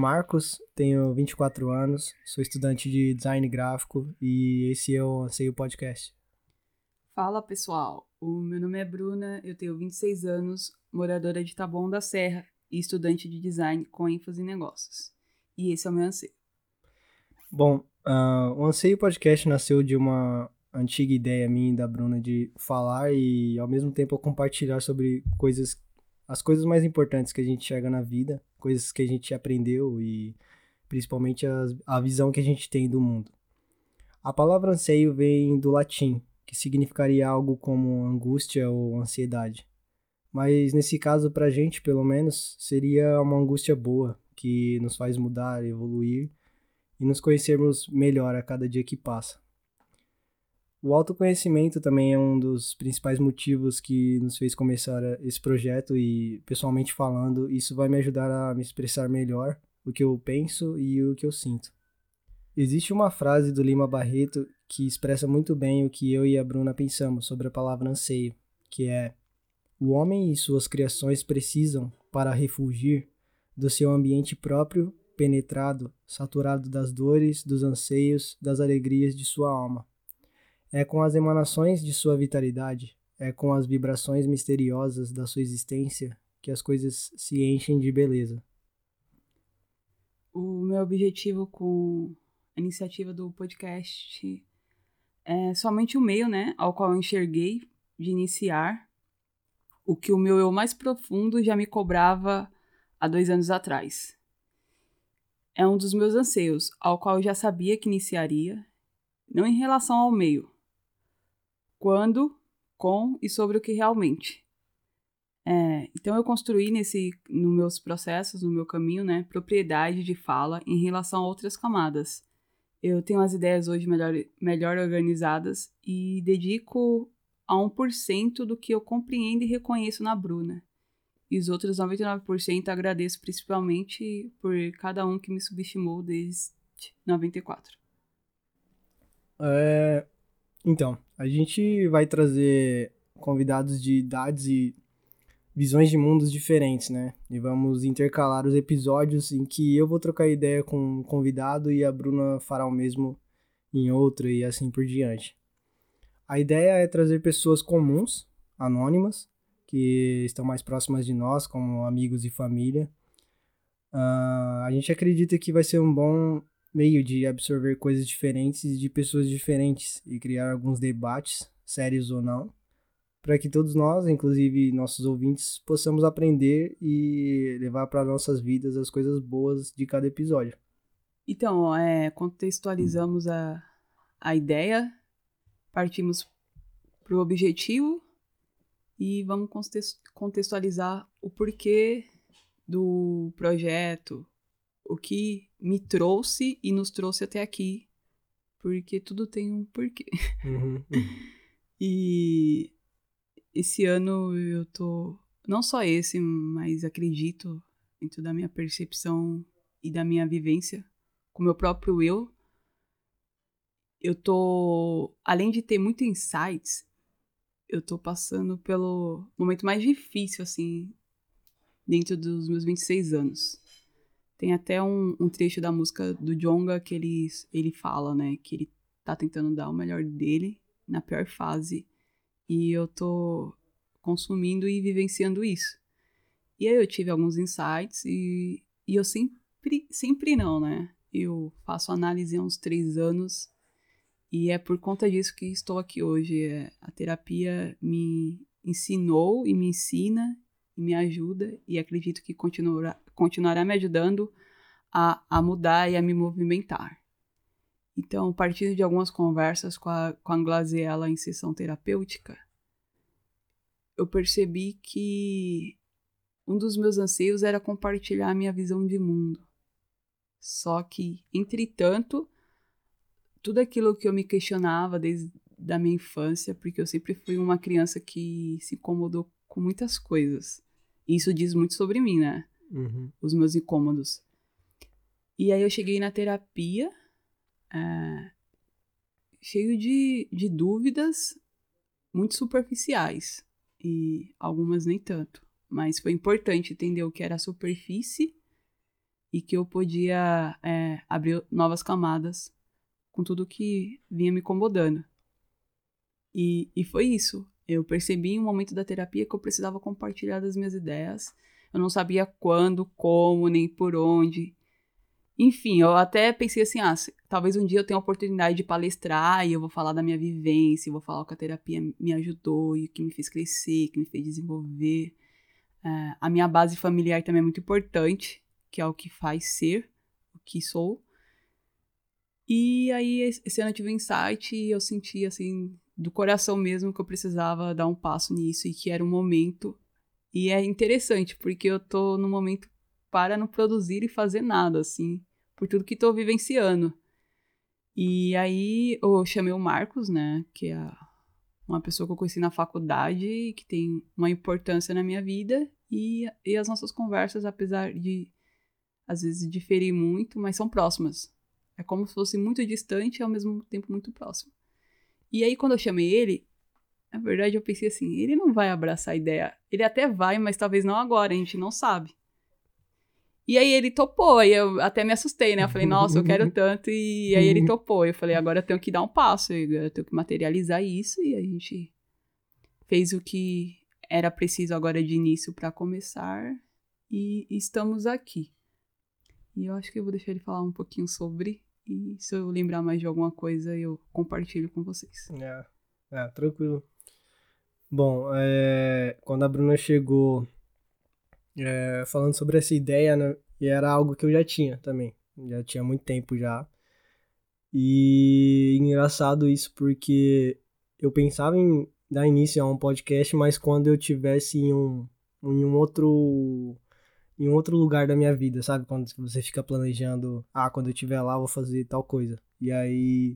Marcos, tenho 24 anos, sou estudante de design gráfico e esse é o Anseio Podcast. Fala pessoal, o meu nome é Bruna, eu tenho 26 anos, moradora de Taboão da Serra e estudante de design com ênfase em negócios. E esse é o meu anseio. Bom, uh, o Anseio Podcast nasceu de uma antiga ideia minha e da Bruna de falar e ao mesmo tempo compartilhar sobre coisas, as coisas mais importantes que a gente chega na vida, coisas que a gente aprendeu e principalmente as, a visão que a gente tem do mundo. A palavra anseio vem do latim, que significaria algo como angústia ou ansiedade. Mas nesse caso, pra gente, pelo menos, seria uma angústia boa, que nos faz mudar, evoluir e nos conhecermos melhor a cada dia que passa. O autoconhecimento também é um dos principais motivos que nos fez começar esse projeto e, pessoalmente falando, isso vai me ajudar a me expressar melhor o que eu penso e o que eu sinto. Existe uma frase do Lima Barreto que expressa muito bem o que eu e a Bruna pensamos sobre a palavra anseio, que é: o homem e suas criações precisam, para refugir, do seu ambiente próprio, penetrado, saturado das dores, dos anseios, das alegrias de sua alma é com as emanações de sua vitalidade, é com as vibrações misteriosas da sua existência que as coisas se enchem de beleza. O meu objetivo com a iniciativa do podcast é somente o meio, né, ao qual eu enxerguei de iniciar o que o meu eu mais profundo já me cobrava há dois anos atrás. É um dos meus anseios, ao qual eu já sabia que iniciaria, não em relação ao meio, quando, com e sobre o que realmente. É, então eu construí nesse, nos meus processos, no meu caminho, né, propriedade de fala em relação a outras camadas. Eu tenho as ideias hoje melhor, melhor organizadas e dedico a 1% do que eu compreendo e reconheço na Bruna. E os outros 99% agradeço principalmente por cada um que me subestimou desde 94. É, então, a gente vai trazer convidados de idades e visões de mundos diferentes, né? E vamos intercalar os episódios em que eu vou trocar ideia com um convidado e a Bruna fará o mesmo em outro e assim por diante. A ideia é trazer pessoas comuns, anônimas, que estão mais próximas de nós, como amigos e família. Uh, a gente acredita que vai ser um bom meio de absorver coisas diferentes de pessoas diferentes e criar alguns debates, sérios ou não, para que todos nós, inclusive nossos ouvintes, possamos aprender e levar para nossas vidas as coisas boas de cada episódio. Então, é, contextualizamos a, a ideia, partimos para o objetivo e vamos contextualizar o porquê do projeto, o que me trouxe e nos trouxe até aqui. Porque tudo tem um porquê. Uhum, uhum. e esse ano eu tô. Não só esse, mas acredito, dentro da minha percepção e da minha vivência com o meu próprio eu, eu tô. Além de ter muitos insights, eu tô passando pelo momento mais difícil, assim, dentro dos meus 26 anos. Tem até um, um trecho da música do Jonga que ele, ele fala, né? Que ele tá tentando dar o melhor dele na pior fase. E eu tô consumindo e vivenciando isso. E aí eu tive alguns insights e, e eu sempre, sempre não, né? Eu faço análise há uns três anos e é por conta disso que estou aqui hoje. É, a terapia me ensinou e me ensina e me ajuda e acredito que continuará, continuará me ajudando a, a mudar e a me movimentar. Então, a partir de algumas conversas com a, com a Glaziella em sessão terapêutica, eu percebi que um dos meus anseios era compartilhar a minha visão de mundo. Só que, entretanto, tudo aquilo que eu me questionava desde da minha infância, porque eu sempre fui uma criança que se incomodou com muitas coisas. E isso diz muito sobre mim, né? Uhum. Os meus incômodos. E aí eu cheguei na terapia, é, cheio de, de dúvidas muito superficiais. E algumas nem tanto. Mas foi importante entender o que era a superfície e que eu podia é, abrir novas camadas com tudo que vinha me incomodando. E, e foi isso. Eu percebi em um momento da terapia que eu precisava compartilhar das minhas ideias. Eu não sabia quando, como, nem por onde. Enfim, eu até pensei assim, ah, talvez um dia eu tenha a oportunidade de palestrar e eu vou falar da minha vivência, vou falar o que a terapia me ajudou e o que me fez crescer, que me fez desenvolver. É, a minha base familiar também é muito importante, que é o que faz ser o que sou. E aí, esse ano eu tive um insight e eu senti, assim, do coração mesmo que eu precisava dar um passo nisso e que era um momento. E é interessante, porque eu tô no momento para não produzir e fazer nada, assim, por tudo que tô vivenciando. E aí eu chamei o Marcos, né, que é uma pessoa que eu conheci na faculdade, que tem uma importância na minha vida, e, e as nossas conversas, apesar de às vezes diferir muito, mas são próximas. É como se fosse muito distante e ao mesmo tempo muito próximo. E aí, quando eu chamei ele, na verdade eu pensei assim: ele não vai abraçar a ideia. Ele até vai, mas talvez não agora, a gente não sabe. E aí ele topou, e eu até me assustei, né? Eu falei, nossa, eu quero tanto. E aí ele topou. Eu falei, agora eu tenho que dar um passo, eu tenho que materializar isso. E a gente fez o que era preciso agora de início para começar. E estamos aqui. E eu acho que eu vou deixar ele falar um pouquinho sobre e se eu lembrar mais de alguma coisa, eu compartilho com vocês. É, é tranquilo. Bom, é, quando a Bruna chegou é, falando sobre essa ideia, né, era algo que eu já tinha também. Já tinha muito tempo já. E engraçado isso porque eu pensava em dar início a um podcast, mas quando eu tivesse em um, em um outro em outro lugar da minha vida, sabe? Quando você fica planejando, ah, quando eu estiver lá eu vou fazer tal coisa. E aí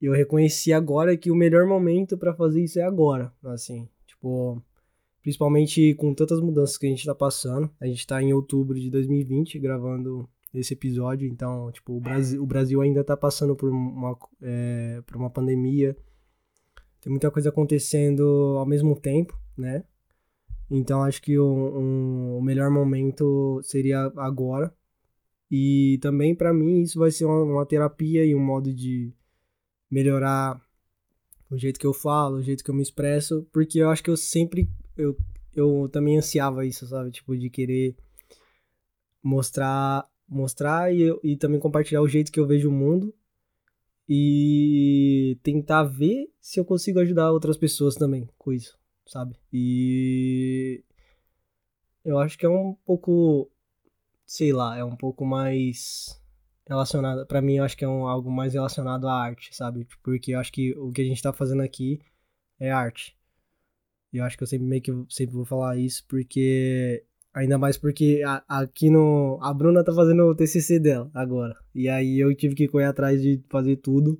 eu reconheci agora que o melhor momento para fazer isso é agora, assim, tipo, principalmente com tantas mudanças que a gente tá passando. A gente tá em outubro de 2020 gravando esse episódio, então, tipo, o Brasil, o Brasil ainda tá passando por uma, é, por uma pandemia. Tem muita coisa acontecendo ao mesmo tempo, né? Então acho que o, um, o melhor momento seria agora. E também para mim isso vai ser uma, uma, terapia e um modo de melhorar o jeito que eu falo, o jeito que eu me expresso, porque eu acho que eu sempre eu, eu também ansiava isso, sabe? Tipo de querer mostrar mostrar e, e também compartilhar o jeito que eu vejo o mundo e tentar ver se eu consigo ajudar outras pessoas também com isso sabe? E eu acho que é um pouco, sei lá, é um pouco mais relacionado, para mim eu acho que é um, algo mais relacionado à arte, sabe? Porque eu acho que o que a gente tá fazendo aqui é arte. E eu acho que eu sempre meio que sempre vou falar isso porque ainda mais porque a, aqui no a Bruna tá fazendo o TCC dela agora. E aí eu tive que correr atrás de fazer tudo.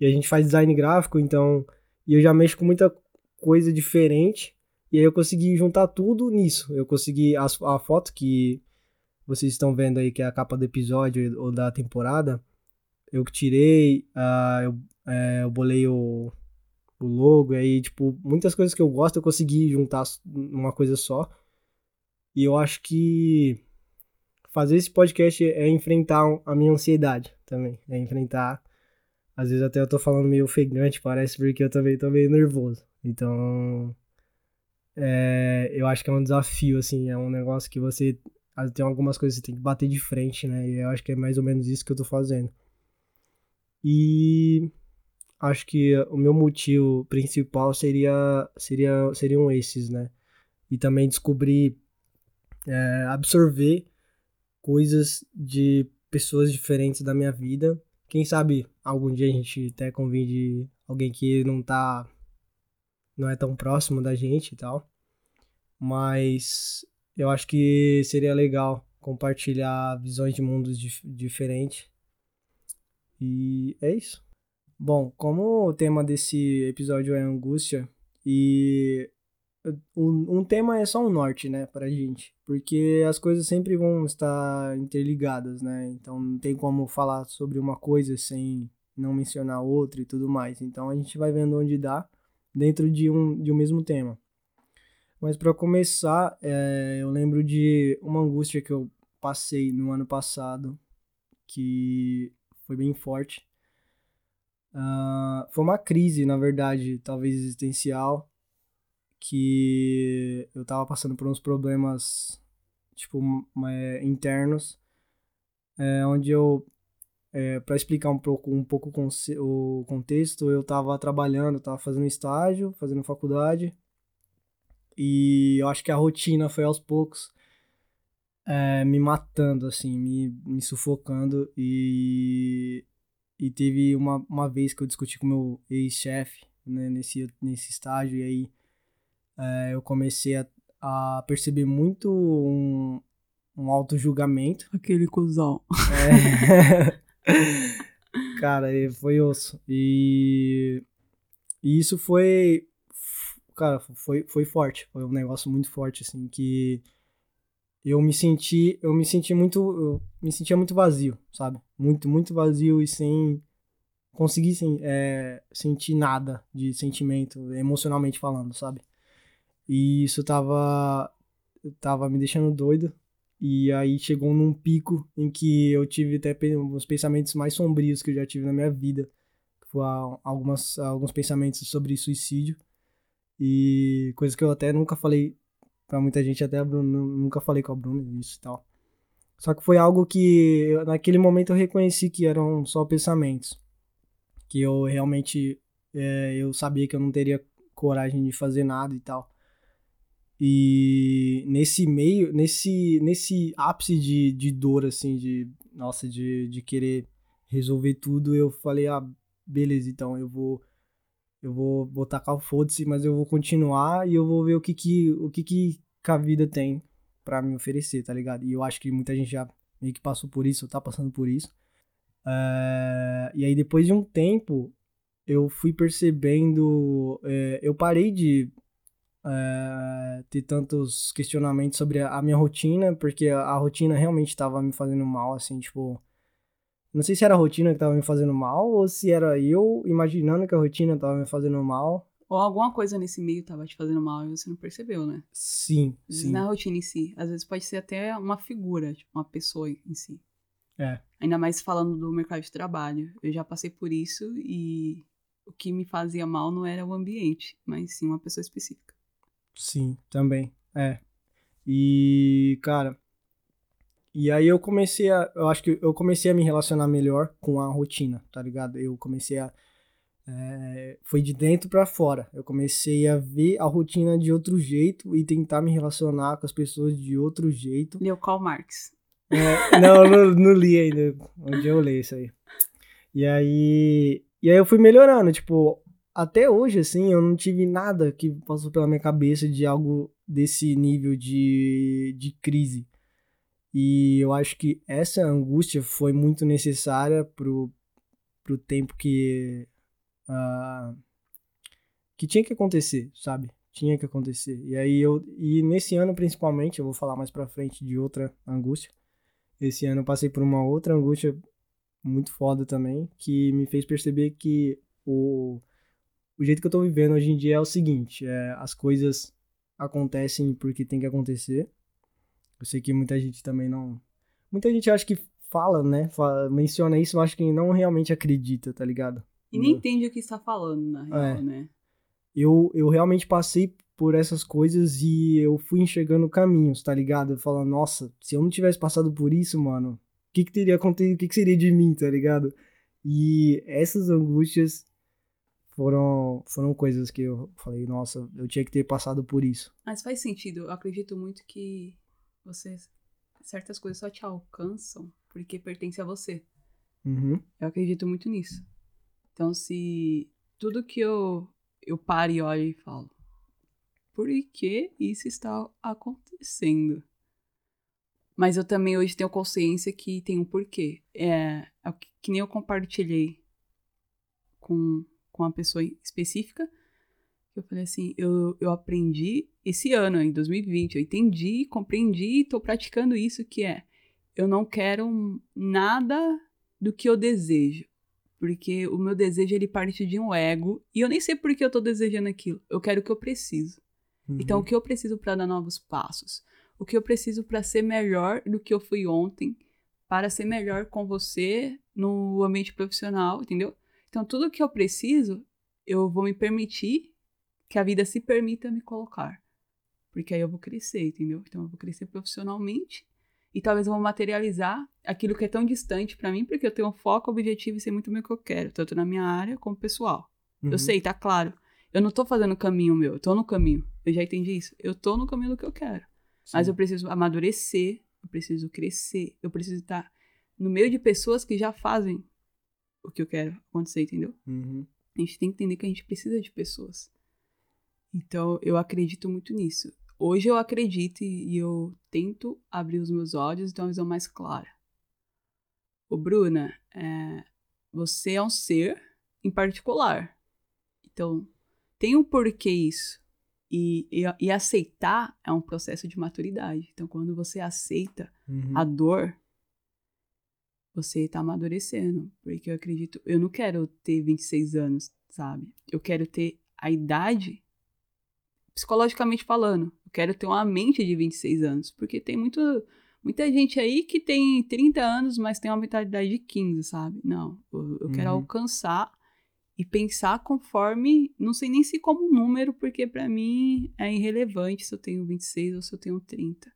E a gente faz design gráfico, então e eu já mexo com muita coisa diferente. E aí eu consegui juntar tudo nisso. Eu consegui a, a foto que vocês estão vendo aí, que é a capa do episódio ou da temporada. Eu tirei, uh, eu, é, eu bolei o, o logo, e aí, tipo, muitas coisas que eu gosto eu consegui juntar numa coisa só. E eu acho que fazer esse podcast é enfrentar a minha ansiedade também. É enfrentar. Às vezes até eu tô falando meio ofegante, parece, porque eu também tô meio nervoso. Então, é, eu acho que é um desafio, assim, é um negócio que você tem algumas coisas que você tem que bater de frente, né? E eu acho que é mais ou menos isso que eu tô fazendo. E acho que o meu motivo principal seria, seria seriam esses, né? E também descobrir, é, absorver coisas de pessoas diferentes da minha vida. Quem sabe algum dia a gente até convide alguém que não tá não é tão próximo da gente e tal. Mas eu acho que seria legal compartilhar visões de mundos dif diferentes. E é isso. Bom, como o tema desse episódio é angústia, e um, um tema é só um norte, né, pra gente, porque as coisas sempre vão estar interligadas, né, então não tem como falar sobre uma coisa sem não mencionar outra e tudo mais, então a gente vai vendo onde dá, dentro de um, de um mesmo tema. Mas para começar, é, eu lembro de uma angústia que eu passei no ano passado, que foi bem forte. Uh, foi uma crise, na verdade, talvez existencial, que eu tava passando por uns problemas, tipo, é, internos, é, onde eu, é, para explicar um pouco, um pouco o contexto, eu tava trabalhando, tava fazendo estágio, fazendo faculdade, e eu acho que a rotina foi aos poucos é, me matando, assim, me, me sufocando. E, e teve uma, uma vez que eu discuti com meu ex-chefe né, nesse, nesse estágio, e aí é, eu comecei a, a perceber muito um, um auto-julgamento. Aquele cuzão. É. cara, foi osso. E, e isso foi cara, foi, foi forte. Foi um negócio muito forte, assim, que eu me senti, eu me senti muito, eu me sentia muito vazio, sabe? Muito, muito vazio e sem conseguir sem, é, sentir nada de sentimento, emocionalmente falando, sabe? E isso tava, tava me deixando doido. E aí chegou num pico em que eu tive até uns pensamentos mais sombrios que eu já tive na minha vida. Algumas, alguns pensamentos sobre suicídio. E coisas que eu até nunca falei pra muita gente, até a nunca falei com a Bruna isso e tal. Só que foi algo que naquele momento eu reconheci que eram só pensamentos. Que eu realmente é, eu sabia que eu não teria coragem de fazer nada e tal. E nesse meio, nesse, nesse ápice de, de dor, assim, de, nossa, de, de querer resolver tudo, eu falei, ah, beleza, então eu vou eu vou, tacar o foda-se, mas eu vou continuar e eu vou ver o que que, o que, que a vida tem para me oferecer, tá ligado? E eu acho que muita gente já meio que passou por isso, ou tá passando por isso. É, e aí depois de um tempo, eu fui percebendo, é, eu parei de é, ter tantos questionamentos sobre a, a minha rotina, porque a, a rotina realmente estava me fazendo mal, assim, tipo, não sei se era a rotina que tava me fazendo mal ou se era eu imaginando que a rotina tava me fazendo mal. Ou alguma coisa nesse meio tava te fazendo mal e você não percebeu, né? Sim, sim. Na rotina em si. Às vezes pode ser até uma figura, tipo, uma pessoa em si. É. Ainda mais falando do mercado de trabalho. Eu já passei por isso e o que me fazia mal não era o ambiente, mas sim uma pessoa específica. Sim, também. É. E, cara, e aí eu comecei a. Eu acho que eu comecei a me relacionar melhor com a rotina, tá ligado? Eu comecei a. É, foi de dentro para fora. Eu comecei a ver a rotina de outro jeito e tentar me relacionar com as pessoas de outro jeito. Leu Karl Marx. É, não, não, não, li ainda. Onde eu leio isso aí. E aí. E aí eu fui melhorando. Tipo, até hoje, assim, eu não tive nada que passou pela minha cabeça de algo desse nível de, de crise. E eu acho que essa angústia foi muito necessária pro, pro tempo que. Uh, que tinha que acontecer, sabe? Tinha que acontecer. E aí eu. E nesse ano, principalmente, eu vou falar mais pra frente de outra angústia. Esse ano eu passei por uma outra angústia muito foda também, que me fez perceber que o, o jeito que eu tô vivendo hoje em dia é o seguinte: é, as coisas acontecem porque tem que acontecer. Eu sei que muita gente também não. Muita gente acha que fala, né? Fala, menciona isso, mas acho que não realmente acredita, tá ligado? E nem entende o que está falando, na real, é. né? Eu, eu realmente passei por essas coisas e eu fui enxergando caminhos, tá ligado? Eu falo, nossa, se eu não tivesse passado por isso, mano, o que que teria acontecido? O que que seria de mim, tá ligado? E essas angústias foram, foram coisas que eu falei, nossa, eu tinha que ter passado por isso. Mas faz sentido. Eu acredito muito que você certas coisas só te alcançam porque pertence a você. Uhum. Eu acredito muito nisso. Então, se tudo que eu, eu paro e olho e falo, por que isso está acontecendo? Mas eu também hoje tenho consciência que tem um porquê. É, é que, que nem eu compartilhei com, com uma pessoa específica. Eu falei assim, eu, eu aprendi esse ano, em 2020. Eu entendi, compreendi e estou praticando isso que é eu não quero nada do que eu desejo. Porque o meu desejo ele parte de um ego e eu nem sei por que eu estou desejando aquilo. Eu quero o que eu preciso. Uhum. Então, o que eu preciso para dar novos passos? o que eu preciso para ser melhor do que eu fui ontem, para ser melhor com você no ambiente profissional, entendeu? Então, tudo que eu preciso, eu vou me permitir que a vida se permita me colocar. Porque aí eu vou crescer, entendeu? Então, eu vou crescer profissionalmente e talvez eu vou materializar aquilo que é tão distante para mim, porque eu tenho um foco, objetivo e sei muito bem o que eu quero, tanto na minha área como pessoal. Uhum. Eu sei, tá claro. Eu não tô fazendo o caminho meu, eu tô no caminho. Eu já entendi isso. Eu tô no caminho do que eu quero. Sim. Mas eu preciso amadurecer, eu preciso crescer, eu preciso estar no meio de pessoas que já fazem o que eu quero acontecer, entendeu? Uhum. A gente tem que entender que a gente precisa de pessoas. Então, eu acredito muito nisso. Hoje eu acredito e eu tento abrir os meus olhos e ter uma visão mais clara. Ô, Bruna, é, você é um ser em particular. Então, tem um porquê isso. E, e, e, aceitar é um processo de maturidade. Então, quando você aceita uhum. a dor, você está amadurecendo. Porque eu acredito, eu não quero ter 26 anos, sabe? Eu quero ter a idade, psicologicamente falando. Eu quero ter uma mente de 26 anos. Porque tem muito, muita gente aí que tem 30 anos, mas tem uma mentalidade de 15, sabe? Não, eu, eu uhum. quero alcançar e pensar conforme, não sei nem se como número, porque para mim é irrelevante se eu tenho 26 ou se eu tenho 30.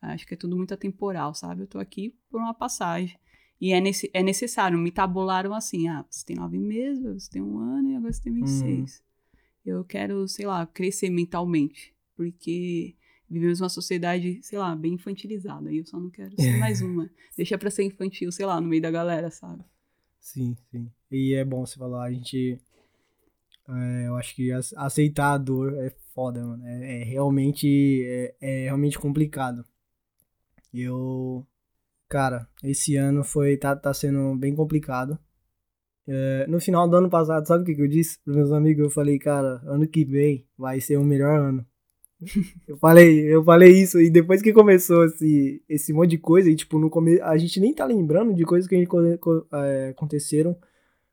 Acho que é tudo muito atemporal, sabe? Eu tô aqui por uma passagem. E é, nesse, é necessário, me tabularam assim, ah, você tem nove meses, você tem um ano e agora você tem 26. Uhum. Eu quero, sei lá, crescer mentalmente, porque vivemos uma sociedade, sei lá, bem infantilizada, e eu só não quero ser mais uma. Deixa pra ser infantil, sei lá, no meio da galera, sabe? Sim, sim. E é bom você falar, a gente. É, eu acho que aceitar a dor é foda, mano. É, é realmente. É, é, realmente complicado. Eu. Cara, esse ano foi. Tá, tá sendo bem complicado. É, no final do ano passado, sabe o que, que eu disse pros meus amigos? Eu falei, cara, ano que vem vai ser o melhor ano. eu falei, eu falei isso, e depois que começou esse, esse monte de coisa, e tipo, no come... a gente nem tá lembrando de coisas que a gente, é, aconteceram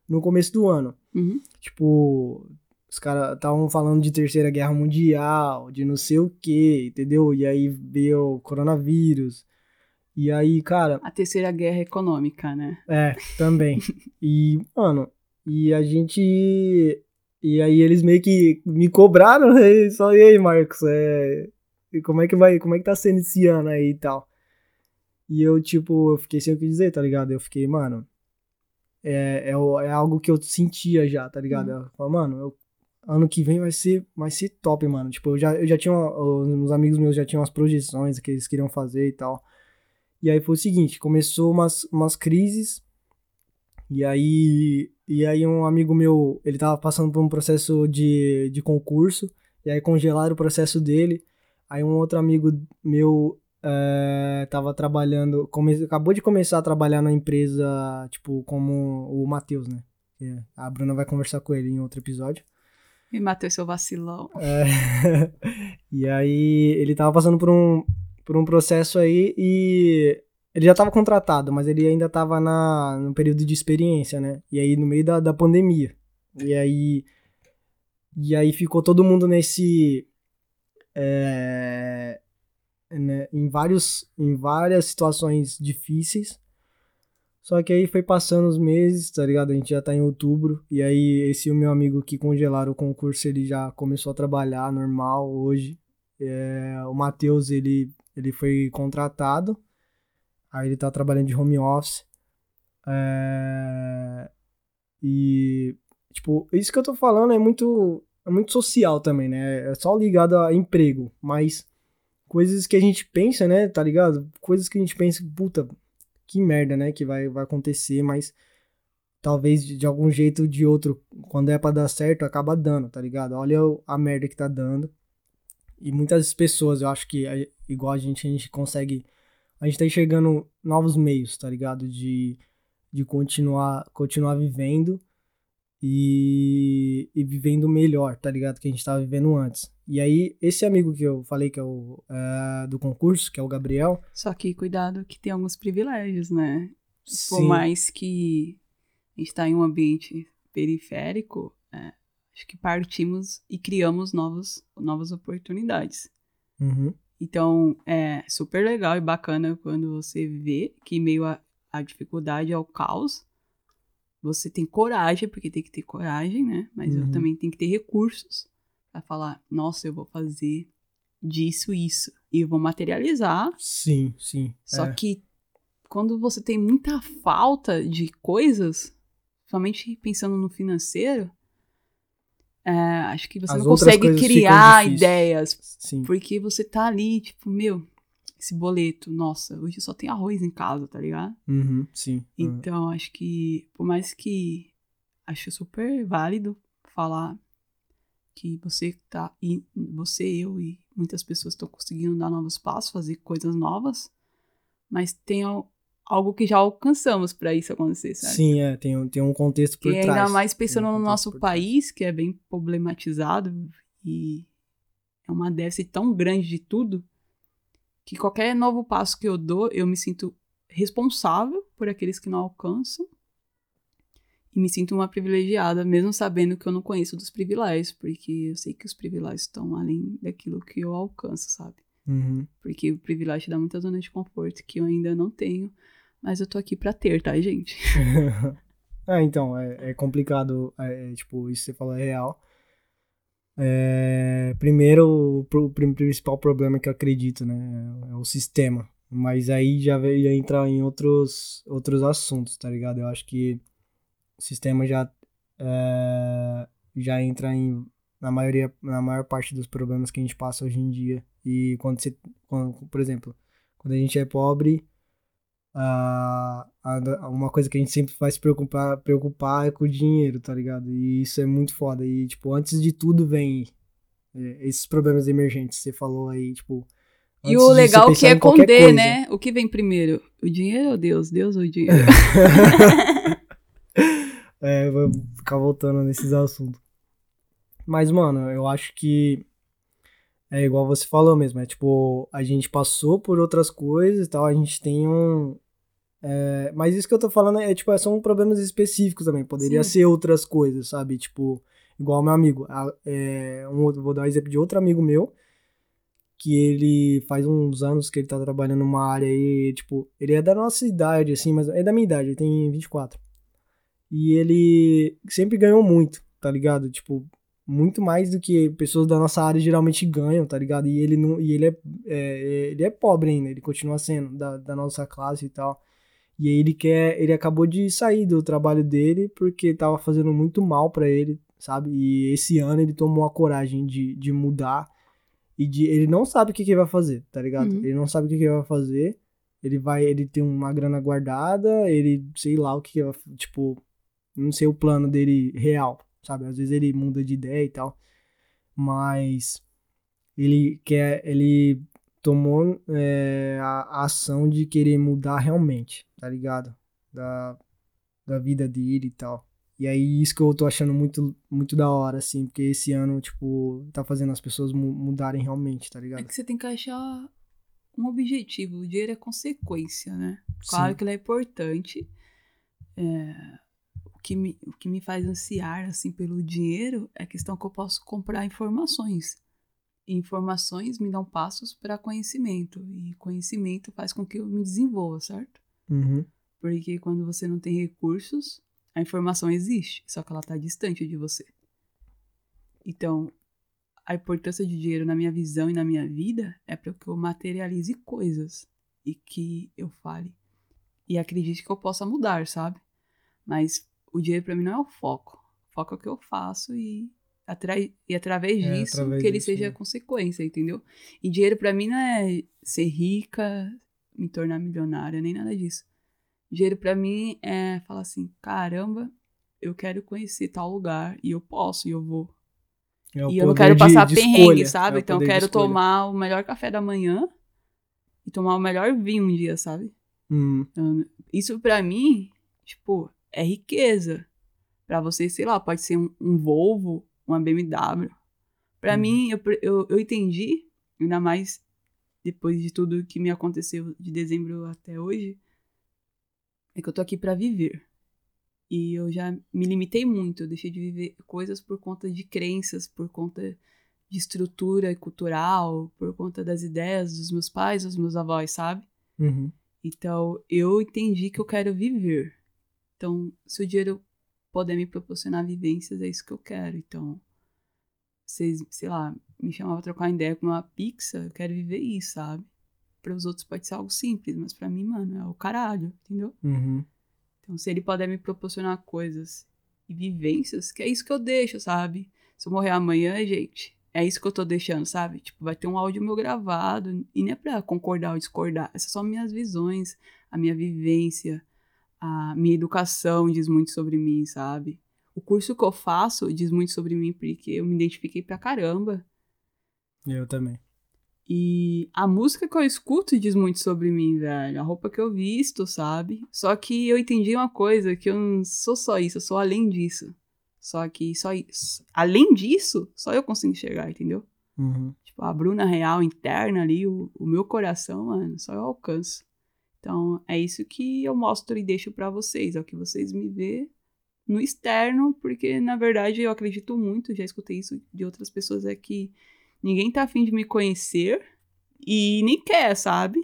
no começo do ano. Uhum. Tipo, os caras estavam falando de Terceira Guerra Mundial, de não sei o que, entendeu? E aí veio o coronavírus. E aí, cara. A Terceira Guerra Econômica, né? É, também. e, mano, e a gente e aí eles meio que me cobraram, né? só e aí, Marcos, é, como é que vai, como é que tá sendo esse ano aí e tal. E eu, tipo, eu fiquei sem o que dizer, tá ligado? Eu fiquei, mano, é, é, é algo que eu sentia já, tá ligado? Uhum. Eu falei, mano, eu, ano que vem vai ser, vai ser top, mano. Tipo, eu já, eu já tinha, os amigos meus já tinham umas projeções que eles queriam fazer e tal. E aí foi o seguinte, começou umas, umas crises, e aí e aí um amigo meu, ele tava passando por um processo de, de concurso, e aí congelaram o processo dele. Aí um outro amigo meu é, tava trabalhando, come, acabou de começar a trabalhar na empresa, tipo, como o Matheus, né? A Bruna vai conversar com ele em outro episódio. E Matheus, seu vacilão. É, e aí ele tava passando por um, por um processo aí e ele já estava contratado, mas ele ainda estava no período de experiência, né? E aí no meio da, da pandemia. E aí e aí ficou todo mundo nesse é, né, em vários em várias situações difíceis. Só que aí foi passando os meses, tá ligado? A gente já tá em outubro. E aí, esse meu amigo que congelaram o concurso, ele já começou a trabalhar normal hoje. É, o Matheus, ele, ele foi contratado. Aí ele tá trabalhando de home office. É... E, tipo, isso que eu tô falando é muito, é muito social também, né? É só ligado a emprego, mas coisas que a gente pensa, né? Tá ligado? Coisas que a gente pensa, puta, que merda, né? Que vai, vai acontecer, mas talvez de, de algum jeito ou de outro, quando é para dar certo, acaba dando, tá ligado? Olha a merda que tá dando. E muitas pessoas, eu acho que, igual a gente, a gente consegue a gente tá enxergando novos meios, tá ligado? De, de continuar, continuar vivendo e, e vivendo melhor, tá ligado? Que a gente tava vivendo antes. E aí, esse amigo que eu falei que é o é, do concurso, que é o Gabriel. Só que cuidado que tem alguns privilégios, né? Sim. Por mais que a gente tá em um ambiente periférico, é, acho que partimos e criamos novos, novas oportunidades. Uhum. Então, é super legal e bacana quando você vê que, meio a, a dificuldade, ao caos, você tem coragem, porque tem que ter coragem, né? Mas Uhum. eu também tenho que ter recursos pra falar: nossa, eu vou fazer disso, isso. E eu vou materializar. Sim, sim. Só é. que quando você tem muita falta de coisas, somente pensando no financeiro, é, acho que você As não consegue criar ideias. Sim. Porque você tá ali, tipo, meu, esse boleto, nossa, hoje só tem arroz em casa, tá ligado? Uhum, sim. uhum. Então, acho que, por mais que acho super válido falar que você tá, e você, eu e muitas pessoas estão conseguindo dar novos passos, fazer coisas novas, mas tem algo que já alcançamos para isso acontecer, sabe? Sim, é, tem, um- tem um contexto por e trás. ainda mais pensando um no nosso país, que é bem problematizado e é uma déficit tão grande de tudo, que qualquer novo passo que eu dou, eu me sinto responsável por aqueles que não alcançam e me sinto uma privilegiada, mesmo sabendo que eu não conheço dos privilégios, porque eu sei que os privilégios estão além daquilo que eu alcanço, sabe? Uhum. Porque o privilégio dá muita zona de conforto que eu ainda não tenho, mas eu tô aqui pra ter, tá, gente? ah, então, é, é complicado, é, é, tipo, isso que você falou é real. É, primeiro, o, principal problema que eu acredito, né, é o sistema. Mas aí já, ve- já entra em outros, outros assuntos, tá ligado? Eu acho que o sistema já, é, já entra em, na maioria, na maior parte dos problemas que a gente passa hoje em dia. E quando você, quando, por exemplo, quando a gente é pobre, a, a- uma coisa que a gente sempre vai se preocupar, preocupar é com o dinheiro, tá ligado? E isso é muito foda. E, tipo, antes de tudo vem é, esses problemas emergentes. Você falou aí, tipo. E o legal que é esconder, coisa. né? O que vem primeiro? O dinheiro ou Deus? Deus ou dinheiro? É, vou ficar voltando nesses assuntos. Mas, mano, eu acho que é igual você falou mesmo. É tipo, a gente passou por outras coisas e tal, a gente tem um. é, mas isso que eu tô falando é, tipo, são problemas específicos também. Poderia Sim. ser outras coisas, sabe? Tipo, igual meu amigo. é, um outro, vou dar um exemplo de outro amigo meu. Que ele faz uns anos que ele tá trabalhando numa área aí, tipo, ele é da nossa idade, assim, mas é da minha idade, ele tem 24. E ele sempre ganhou muito, tá ligado? Tipo, muito mais do que pessoas da nossa área geralmente ganham, tá ligado? E ele não, e ele é, é- ele é pobre ainda, ele continua sendo da, da nossa classe e tal. E aí ele quer, ele acabou de sair do trabalho dele porque tava fazendo muito mal pra ele, sabe? E esse ano ele tomou a coragem de, de mudar e de ele não sabe o que que ele vai fazer, tá ligado? Uhum. Ele não sabe o que que ele vai fazer. Ele vai, ele tem uma grana guardada, ele sei lá o que que ele vai, tipo, não sei o plano dele real, sabe? Às vezes ele muda de ideia e tal, mas ele quer, ele tomou é, a, ação de querer mudar realmente, tá ligado? Da, da vida dele e tal. E aí isso que eu tô achando muito, muito da hora, assim, porque esse ano, tipo, tá fazendo as pessoas mu- mudarem realmente, tá É ligado? que você tem que achar um objetivo. O dinheiro é consequência, né? Claro Sim. que ele é importante. É, que me, o que me faz ansiar assim, pelo dinheiro é a questão que eu posso comprar informações. E informações me dão passos para conhecimento. E conhecimento faz com que eu me desenvolva, certo? Uhum. Porque quando você não tem recursos, a informação existe, só que ela está distante de você. Então, a importância de dinheiro na minha visão e na minha vida é para que eu materialize coisas e que eu fale e acredite que eu possa mudar, sabe? Mas o dinheiro para mim não é o foco. O foco é o que eu faço e, atra e através É, disso através que ele disso, seja né? a consequência, entendeu? E dinheiro para mim não é ser rica, me tornar milionária, nem nada disso. Dinheiro pra mim é falar assim, caramba, eu quero conhecer tal lugar e eu posso e eu vou. É e eu não quero de- passar de perrengue, escolha, sabe? é então eu quero tomar o melhor café da manhã e tomar o melhor vinho um dia, sabe? Hum, Então, isso pra mim, tipo, é riqueza. Pra você, sei lá, pode ser um, um Volvo, uma BMW. Pra Uhum. mim, eu, eu, eu entendi, ainda mais depois de tudo que me aconteceu de dezembro até hoje, é que eu tô aqui pra viver. E eu já me limitei muito, eu deixei de viver coisas por conta de crenças, por conta de estrutura cultural, por conta das ideias dos meus pais, dos meus avós, sabe? Uhum. Então, eu entendi que eu quero viver. Então, se o dinheiro puder me proporcionar vivências, é isso que eu quero. Então, vocês, sei lá, me chamavam pra trocar uma ideia com uma pizza, eu quero viver isso, sabe? Para os outros pode ser algo simples, mas para mim, mano, é o caralho, entendeu? Uhum. Então, se ele puder me proporcionar coisas e vivências, que é isso que eu deixo, sabe? Se eu morrer amanhã, gente, é isso que eu tô deixando, sabe? Tipo, vai ter um áudio meu gravado, e não é pra concordar ou discordar, essas são minhas visões, a minha vivência, a minha educação diz muito sobre mim, sabe? O curso que eu faço diz muito sobre mim, porque eu me identifiquei pra caramba. Eu também. E a música que eu escuto diz muito sobre mim, velho. A roupa que eu visto, sabe? Só que eu entendi uma coisa, que eu não sou só isso, eu sou além disso. Só que só isso. Além disso, só eu consigo enxergar, entendeu? Uhum. Tipo, a Bruna real interna ali, o, o meu coração, mano, só eu alcanço. Então, é isso que eu mostro e deixo para vocês. É o que vocês me vê no externo, porque na verdade eu acredito muito, já escutei isso de outras pessoas, é que ninguém tá afim de me conhecer e nem quer, sabe?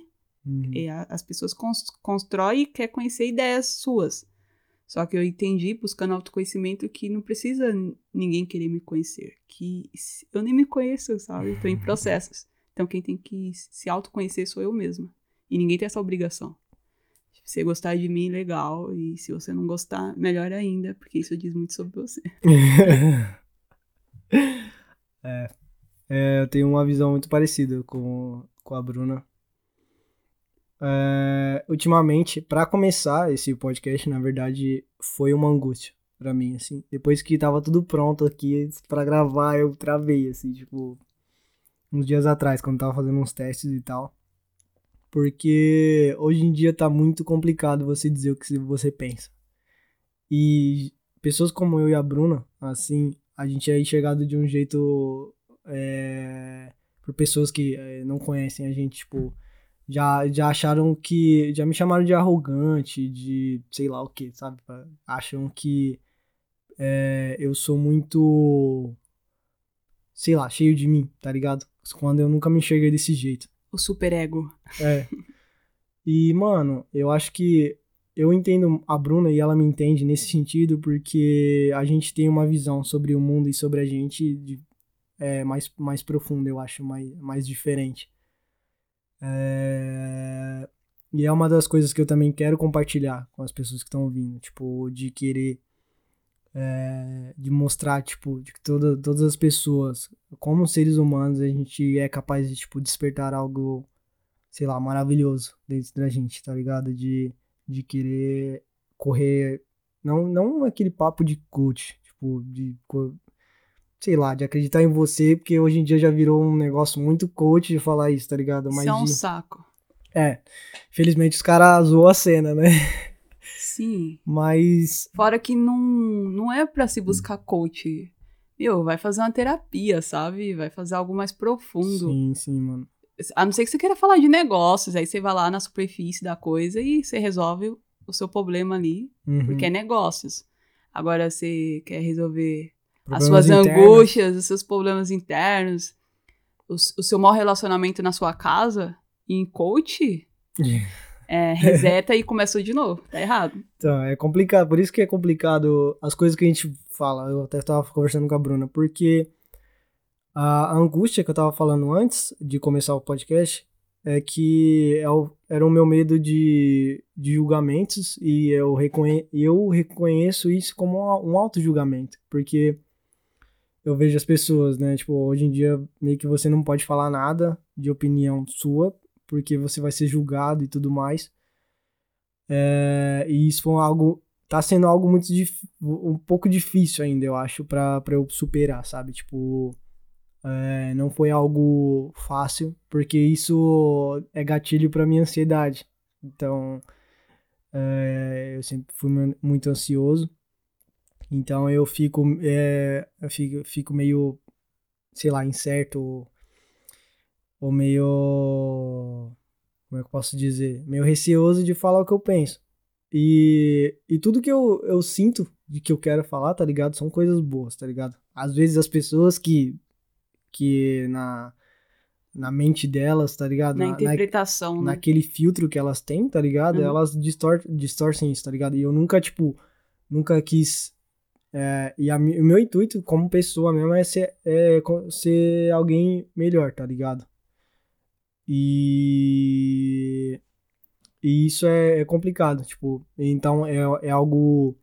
Uhum. E a- as pessoas cons constroem e quer conhecer ideias suas. Só que eu entendi, buscando autoconhecimento, que não precisa ninguém querer me conhecer. Que eu nem me conheço, sabe? Eu tô em processos. Então quem tem que se autoconhecer sou eu mesma. E ninguém tem essa obrigação. Se você gostar de mim, legal. E se você não gostar, melhor ainda, porque isso diz muito sobre você. é. É, eu tenho uma visão muito parecida com, com a Bruna. É, ultimamente, pra começar esse podcast, na verdade, foi uma angústia pra mim, assim. Depois que tava tudo pronto aqui pra gravar, eu travei, assim, tipo, uns dias atrás, quando tava fazendo uns testes e tal. Porque hoje em dia tá muito complicado você dizer o que você pensa. E pessoas como eu e a Bruna, assim, a gente é enxergado de um jeito é, por pessoas que é, não conhecem a gente, tipo, já, já acharam que. Já me chamaram de arrogante, de sei lá o que, sabe? Acham que é, eu sou muito. Sei lá, cheio de mim, tá ligado? Quando eu nunca me enxerguei desse jeito. O superego. É. E, mano, eu acho que eu entendo a Bruna e ela me entende nesse sentido porque a gente tem uma visão sobre o mundo e sobre a gente de, é, mais, mais profunda, eu acho, mais, mais diferente. É... E é uma das coisas que eu também quero compartilhar com as pessoas que estão ouvindo, tipo, de querer é, de mostrar, tipo, de que toda, todas as pessoas, como seres humanos, a gente é capaz de, tipo, despertar algo, sei lá, maravilhoso dentro da gente, tá ligado? De, de querer correr, não, não aquele papo de coach, tipo, de, sei lá, de acreditar em você, porque hoje em dia já virou um negócio muito coach de falar isso, tá ligado? Mas Isso é um de... saco. É, felizmente os caras zoou a cena, né? Sim. Mas. Fora que não, não é pra se buscar coach. Meu, vai fazer uma terapia, sabe? Vai fazer algo mais profundo. Sim, sim, mano. A não ser que você queira falar de negócios, aí você vai lá na superfície da coisa e você resolve o seu problema ali, Uhum. porque é negócios. Agora você quer resolver Problemas as suas internos. angústias, os seus problemas internos, o, o seu mau relacionamento na sua casa, em coach, é, reseta e começa de novo. Tá errado. Então, é complicado. Por isso que é complicado as coisas que a gente fala. Eu até estava conversando com a Bruna, porque a angústia que eu tava falando antes de começar o podcast é que é era o meu medo de, de julgamentos e eu, reconhe, eu reconheço isso como um auto-julgamento, porque eu vejo as pessoas, né? Tipo, hoje em dia meio que você não pode falar nada de opinião sua, porque você vai ser julgado e tudo mais. É, e isso foi algo. Tá sendo algo muito um pouco difícil ainda, eu acho, pra, eu superar, sabe? Tipo. é, não foi algo fácil, porque isso é gatilho pra minha ansiedade. Então. é, eu sempre fui mu- muito ansioso. Então eu fico. é, eu fico, fico meio. Sei lá, incerto. Ou, meio como é que eu posso dizer? Meio receoso de falar o que eu penso. E, e tudo que eu, eu sinto de que eu quero falar, tá ligado? São coisas boas, tá ligado? Às vezes as pessoas que que na, na mente delas, tá ligado? Na interpretação, na, né? Naquele filtro que elas têm, tá ligado? Uhum. Elas distor distorcem isso, tá ligado? E eu nunca, tipo, nunca quis. É, e a, o meu intuito como pessoa mesmo é ser, é ser alguém melhor, tá ligado? E. E isso é, é complicado, tipo, então é, é algo.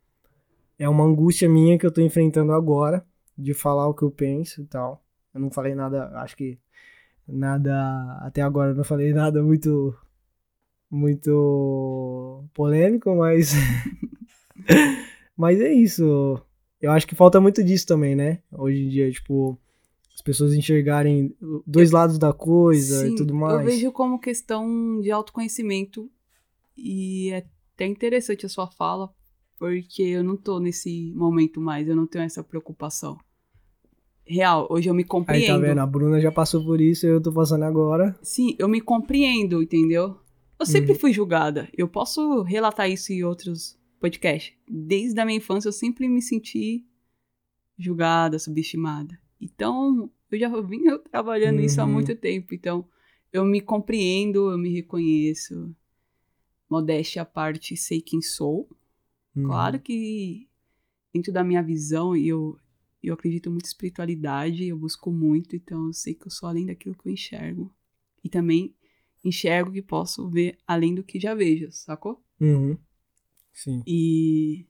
É uma angústia minha que eu tô enfrentando agora, de falar o que eu penso e tal. Eu não falei nada, acho que nada. Até agora eu não falei nada muito. Muito polêmico, mas. mas é isso. Eu acho que falta muito disso também, né? Hoje em dia, tipo, as pessoas enxergarem dois lados da coisa Sim, e tudo mais. Eu vejo como questão de autoconhecimento e é até interessante a sua fala, porque eu não tô nesse momento mais, eu não tenho essa preocupação. Real, hoje eu me compreendo. Aí tá vendo, a Bruna já passou por isso, eu tô passando agora. Sim, eu me compreendo, entendeu? Eu sempre Uhum. fui julgada. Eu posso relatar isso em outros podcasts. Desde a minha infância eu sempre me senti julgada, subestimada. Então, eu já vim trabalhando isso há Uhum. muito tempo. Então, eu me compreendo, eu me reconheço. Modéstia à parte, sei quem sou. Uhum. Claro que dentro da minha visão, eu, eu acredito muito em espiritualidade, eu busco muito, então eu sei que eu sou além daquilo que eu enxergo. E também enxergo que posso ver além do que já vejo, sacou? Uhum. Sim. E,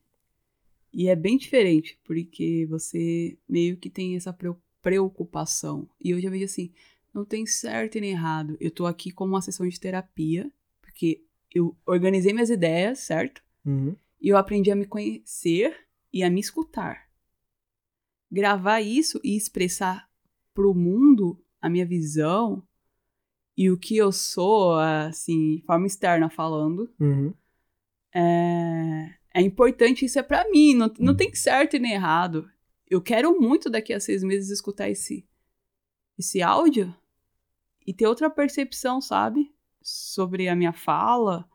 e é bem diferente, porque você meio que tem essa preo- preocupação. E eu já vejo assim, não tem certo e nem errado. Eu tô aqui como uma sessão de terapia, porque eu organizei minhas ideias, certo? Uhum. E eu aprendi a me conhecer e a me escutar. Gravar isso e expressar pro mundo a minha visão e o que eu sou, assim, de forma externa falando, Uhum. é, é importante, isso é pra mim, não, não tem certo e nem errado. Eu quero muito daqui a seis meses escutar esse, esse áudio e ter outra percepção, sabe? Sobre a minha fala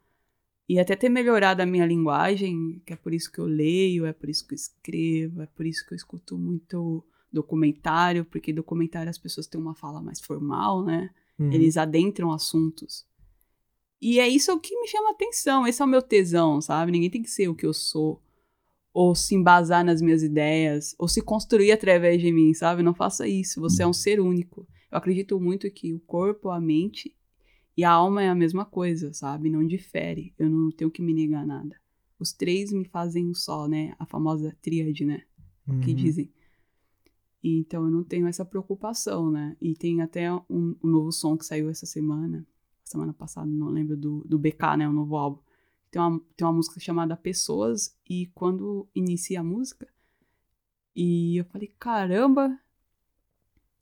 e até ter melhorado a minha linguagem, que é por isso que eu leio, é por isso que eu escrevo, é por isso que eu escuto muito documentário, porque documentário as pessoas têm uma fala mais formal, né? Uhum. Eles adentram assuntos. E é isso que me chama atenção, esse é o meu tesão, sabe? Ninguém tem que ser o que eu sou, ou se embasar nas minhas ideias, ou se construir através de mim, sabe? Não faça isso, você é um ser único. Eu acredito muito que o corpo, a mente e a alma é a mesma coisa, sabe? Não difere, eu não tenho que me negar nada. Os três me fazem um só, né? A famosa tríade, né? que Uhum. dizem. Então eu não tenho essa preocupação, né? E tem até um, um novo som que saiu essa semana, semana passada, não lembro, do, do BK, né? O novo álbum. Tem uma, tem uma música chamada Pessoas, e quando inicia a música, e eu falei, caramba,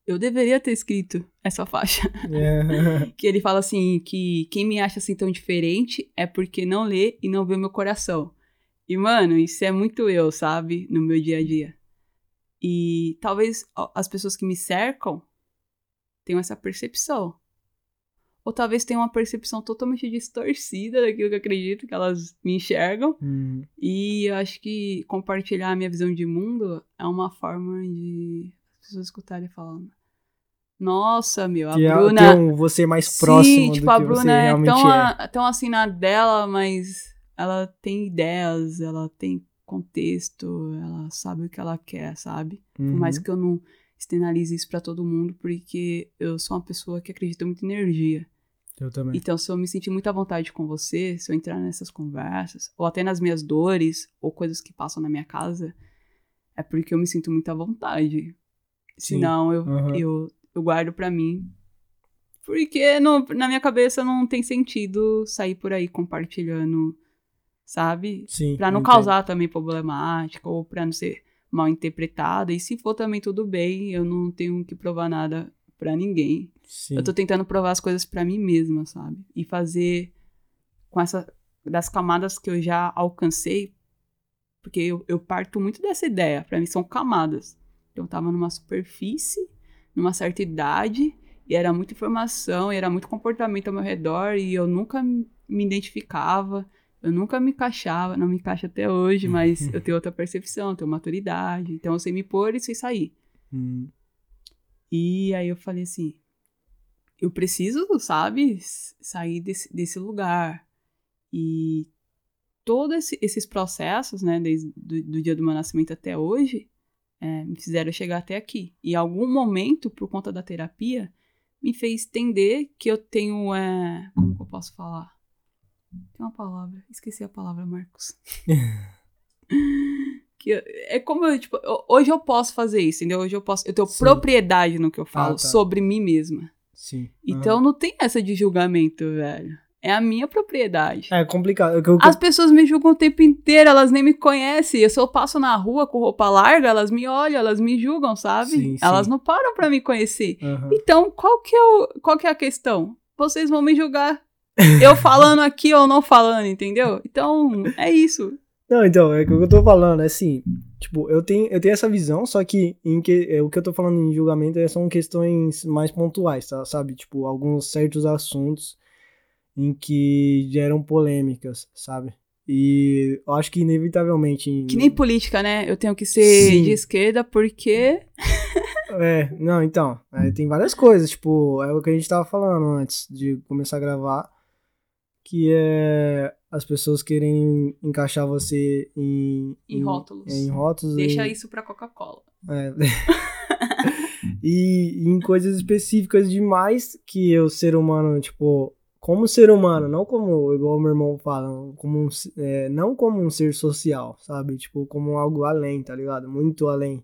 eu deveria ter escrito essa faixa. É. que ele fala assim, que quem me acha assim tão diferente é porque não lê e não vê o meu coração. E, mano, isso é muito eu, sabe? No meu dia a dia. E talvez as pessoas que me cercam tenham essa percepção. Ou talvez tenham uma percepção totalmente distorcida daquilo que eu acredito que elas me enxergam. Uhum. E eu acho que compartilhar a minha visão de mundo é uma forma de as pessoas escutarem falando. Nossa, meu, a Que é- Bruna. ter um você mais próximo Sim, tipo, do a que Bruna é realmente tão, é. tão assim na dela, mas ela tem ideias, ela tem contexto, ela sabe o que ela quer, sabe? Por mais Uhum. que eu não externalize isso pra todo mundo, porque eu sou uma pessoa que acredita muito em energia. Eu também. Então, se eu me sentir muito à vontade com você, se eu entrar nessas conversas, ou até nas minhas dores, ou coisas que passam na minha casa, é porque eu me sinto muito à vontade. Sim. Senão, eu, Aham. eu, eu guardo pra mim. Porque na minha cabeça não tem sentido sair por aí compartilhando, sabe? Sim. Pra não entendo. causar também problemática, ou pra não ser mal interpretada. E se for também tudo bem, eu não tenho que provar nada pra ninguém. Sim. Eu tô tentando provar as coisas pra mim mesma, sabe? E fazer com essa das camadas que eu já alcancei, porque eu, eu parto muito dessa ideia. Pra mim são camadas. Eu tava numa superfície, numa certa idade, e era muita informação, e era muito comportamento ao meu redor, e eu nunca me identificava, eu nunca me encaixava, não me encaixo até hoje, mas eu tenho outra percepção, eu tenho maturidade, então eu sei me pôr e sei sair. Hum. E aí eu falei assim, eu preciso, sabe, sair desse, desse lugar. E todos esse, esses processos, né, desde do, do, dia do meu nascimento até hoje, é, me fizeram chegar até aqui. E algum momento, por conta da terapia, me fez entender que eu tenho, é, como que eu posso falar? Tem uma palavra, esqueci a palavra, Marcos. que é como eu, tipo, hoje eu posso fazer isso, entendeu? Hoje eu posso, eu tenho Sim. propriedade no que eu falo ah, tá. sobre mim mesma. Sim. Então uhum. não tem essa de julgamento, velho. É a minha propriedade. É complicado. Eu, eu, As pessoas me julgam o tempo inteiro, elas nem me conhecem. Eu, se eu passo na rua com roupa larga, elas me olham, elas me julgam, sabe? Sim, elas sim. não param para me conhecer. Uhum. Então, qual que, é o, qual que é a questão? Vocês vão me julgar. Eu falando aqui ou não falando, entendeu? Então, é isso. Não, então, é o que eu tô falando, é assim, tipo, eu tenho, eu tenho essa visão, só que, em que é, o que eu tô falando em julgamento é, são questões mais pontuais, tá, sabe? Tipo, alguns certos assuntos em que geram polêmicas, sabe? E eu acho que inevitavelmente. Que nem política, né? Eu tenho que ser Sim. de esquerda porque. é, não, então. É, tem várias coisas, tipo, é o que a gente tava falando antes de começar a gravar. Que é as pessoas querem encaixar você em, em, em rótulos. Em rótulos Deixa isso pra Coca-Cola. É. e, e em coisas específicas demais que o ser humano, tipo, como ser humano, não como, igual meu irmão fala, como um, é, não como um ser social, sabe? Tipo, como algo além, tá ligado? Muito além.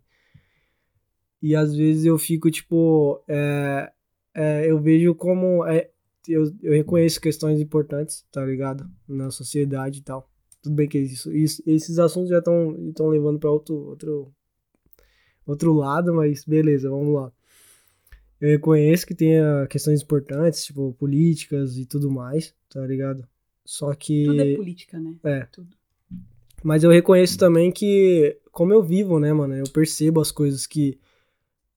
E às vezes eu fico, tipo, é, é, eu vejo como. É, eu, eu reconheço questões importantes, tá ligado? Na sociedade e tal. Tudo bem que isso, isso esses assuntos já estão levando para outro, outro, outro lado, mas beleza, vamos lá. Eu reconheço que tenha questões importantes, tipo, políticas e tudo mais, tá ligado? Só que. Tudo é política, né? É. Tudo. Mas eu reconheço também que, como eu vivo, né, mano? Eu percebo as coisas que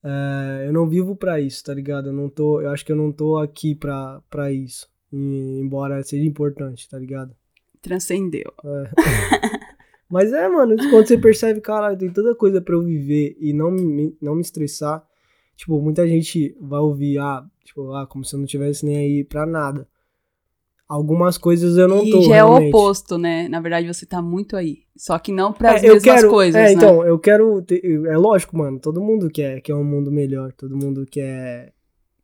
é, eu não vivo para isso, tá ligado? Eu não tô, eu acho que eu não tô aqui pra, pra isso, e, embora seja importante, tá ligado? Transcendeu. É. Mas é, mano, quando você percebe, cara, tem tanta coisa para eu viver e não me, não me estressar, tipo, muita gente vai ouvir, ah, tipo, ah, como se eu não tivesse nem aí pra nada algumas coisas eu não e tô. E já realmente. é o oposto, né? Na verdade, você tá muito aí. Só que não para as é, mesmas quero, coisas, é, né? então, eu quero. Ter, é lógico, mano. Todo mundo quer, quer um mundo melhor. Todo mundo quer.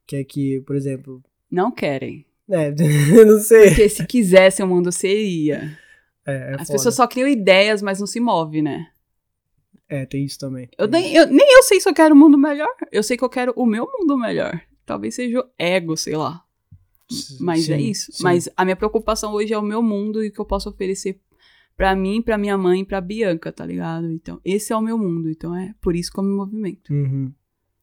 Quer que, por exemplo. Não querem. É, não sei. Porque se quisesse o mundo seria. É, é As foda. pessoas só criam ideias, mas não se movem, né? É, tem isso também. Eu nem, eu, nem eu sei se eu quero um mundo melhor. Eu sei que eu quero o meu mundo melhor. Talvez seja o ego, sei lá. Mas é sim, é isso. Sim. Mas a minha preocupação hoje é o meu mundo e o que eu posso oferecer para mim, para minha mãe e pra Bianca, tá ligado? Então, esse é o meu mundo. Então, é por isso que eu me movimento. Uhum.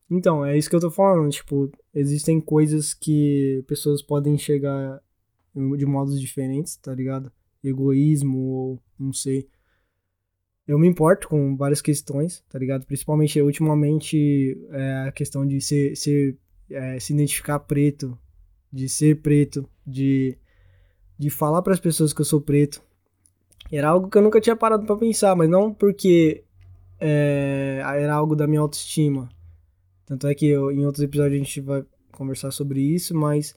Então, é isso que eu tô falando. Tipo, existem coisas que pessoas podem enxergar de modos diferentes, tá ligado? Egoísmo ou não sei. Eu me importo com várias questões, tá ligado? Principalmente, ultimamente, é, a questão de ser, ser é, se identificar preto de ser preto, de, de falar para as pessoas que eu sou preto. Era algo que eu nunca tinha parado para pensar, mas não porque é, era algo da minha autoestima. Tanto é que eu, em outros episódios a gente vai conversar sobre isso, mas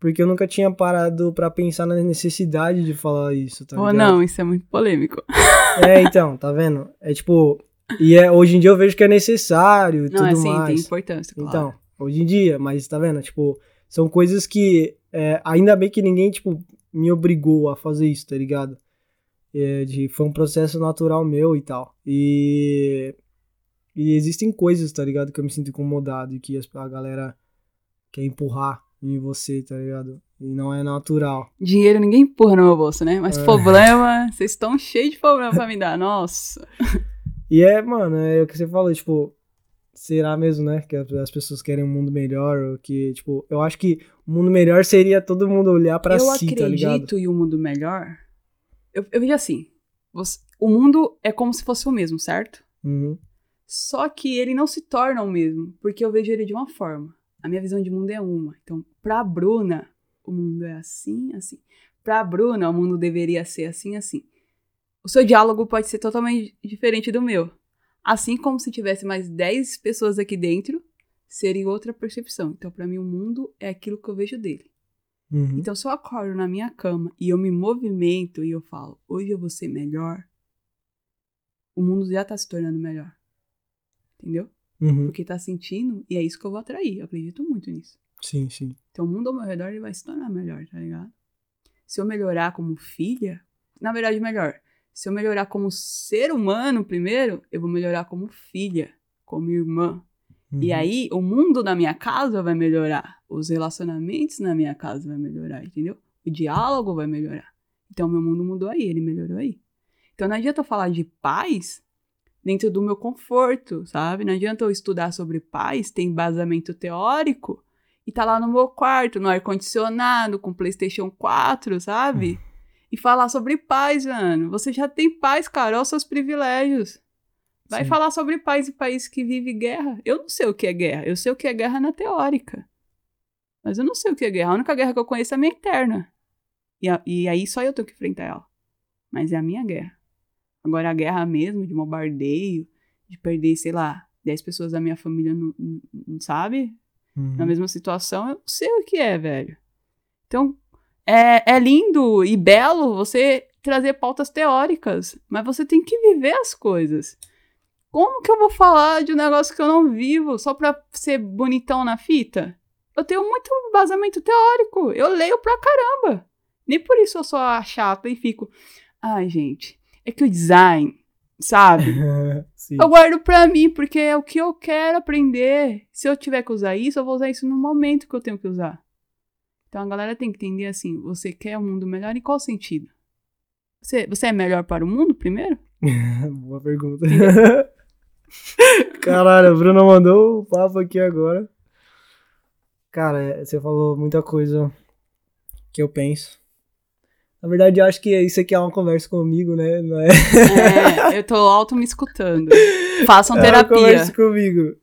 porque eu nunca tinha parado para pensar na necessidade de falar isso, tá Ou não, isso é muito polêmico. É, então, tá vendo? É tipo, e é, hoje em dia eu vejo que é necessário e tudo é, sim, mais. tem importância, claro. Então, hoje em dia, mas tá vendo? Tipo, são coisas que, é, ainda bem que ninguém, tipo, me obrigou a fazer isso, tá ligado? É, de, foi um processo natural meu e tal. E, e existem coisas, tá ligado? Que eu me sinto incomodado e que a galera quer empurrar em você, tá ligado? E não é natural. Dinheiro ninguém empurra no meu bolso, né? Mas é. problema, vocês estão cheios de problema pra me dar, nossa. E é, mano, é o que você falou, tipo, será mesmo, né? Que as pessoas querem um mundo melhor, ou que, tipo, eu acho que o um mundo melhor seria todo mundo olhar para si, tá ligado? Eu acredito em um mundo melhor. Eu, eu vejo assim, você, o mundo é como se fosse o mesmo, certo? Uhum. Só que ele não se torna o mesmo, porque eu vejo ele de uma forma. A minha visão de mundo é uma. Então, pra Bruna, o mundo é assim, assim. Pra Bruna, o mundo deveria ser assim, assim. O seu diálogo pode ser totalmente diferente do meu. Assim como se tivesse mais 10 pessoas aqui dentro seria outra percepção. Então, para mim, o mundo é aquilo que eu vejo dele. Uhum. Então, se eu acordo na minha cama e eu me movimento e eu falo, hoje eu vou ser melhor, o mundo já tá se tornando melhor. Entendeu? Uhum. Porque tá sentindo e é isso que eu vou atrair. Eu acredito muito nisso. Sim, sim. Então, o mundo ao meu redor ele vai se tornar melhor, tá ligado? Se eu melhorar como filha, na verdade, melhor. Se eu melhorar como ser humano primeiro, eu vou melhorar como filha, como irmã. E Uhum. aí, o mundo na minha casa vai melhorar. Os relacionamentos na minha casa vai melhorar, entendeu? O diálogo vai melhorar. Então, meu mundo mudou aí, ele melhorou aí. Então, não adianta eu falar de paz dentro do meu conforto, sabe? Não adianta eu estudar sobre paz, ter embasamento teórico, e tá lá no meu quarto, no ar-condicionado, com PlayStation 4, sabe? E falar sobre paz, mano. Você já tem paz, cara. Olha os seus privilégios. Vai Sim. falar sobre paz em país que vive guerra. Eu não sei o que é guerra. Eu sei o que é guerra na teórica. Mas eu não sei o que é guerra. A única guerra que eu conheço é a minha interna. E, a- e aí só eu tenho que enfrentar ela. Mas é a minha guerra. Agora a guerra mesmo, de bombardeio, de perder, sei lá, 10 pessoas da minha família, não, não- não sabe? Uhum. na mesma situação, eu não sei o que é, velho. Então, é, é lindo e belo você trazer pautas teóricas, mas você tem que viver as coisas. Como que eu vou falar de um negócio que eu não vivo só pra ser bonitão na fita? Eu tenho muito vazamento teórico. Eu leio pra caramba. Nem por isso eu sou a chata e fico. Ai, gente, é que o design, sabe? Eu guardo pra mim, porque é o que eu quero aprender. Se eu tiver que usar isso, eu vou usar isso no momento que eu tenho que usar. Então a galera tem que entender assim: você quer um mundo melhor em qual sentido? Você, você é melhor para o mundo primeiro? Boa pergunta. Caralho, a Bruna mandou o papo aqui agora. Cara, é, você falou muita coisa que eu penso. Na verdade, eu acho que isso aqui é uma conversa comigo, né? Não é, É, eu tô auto me escutando. Façam é uma terapia. conversa comigo.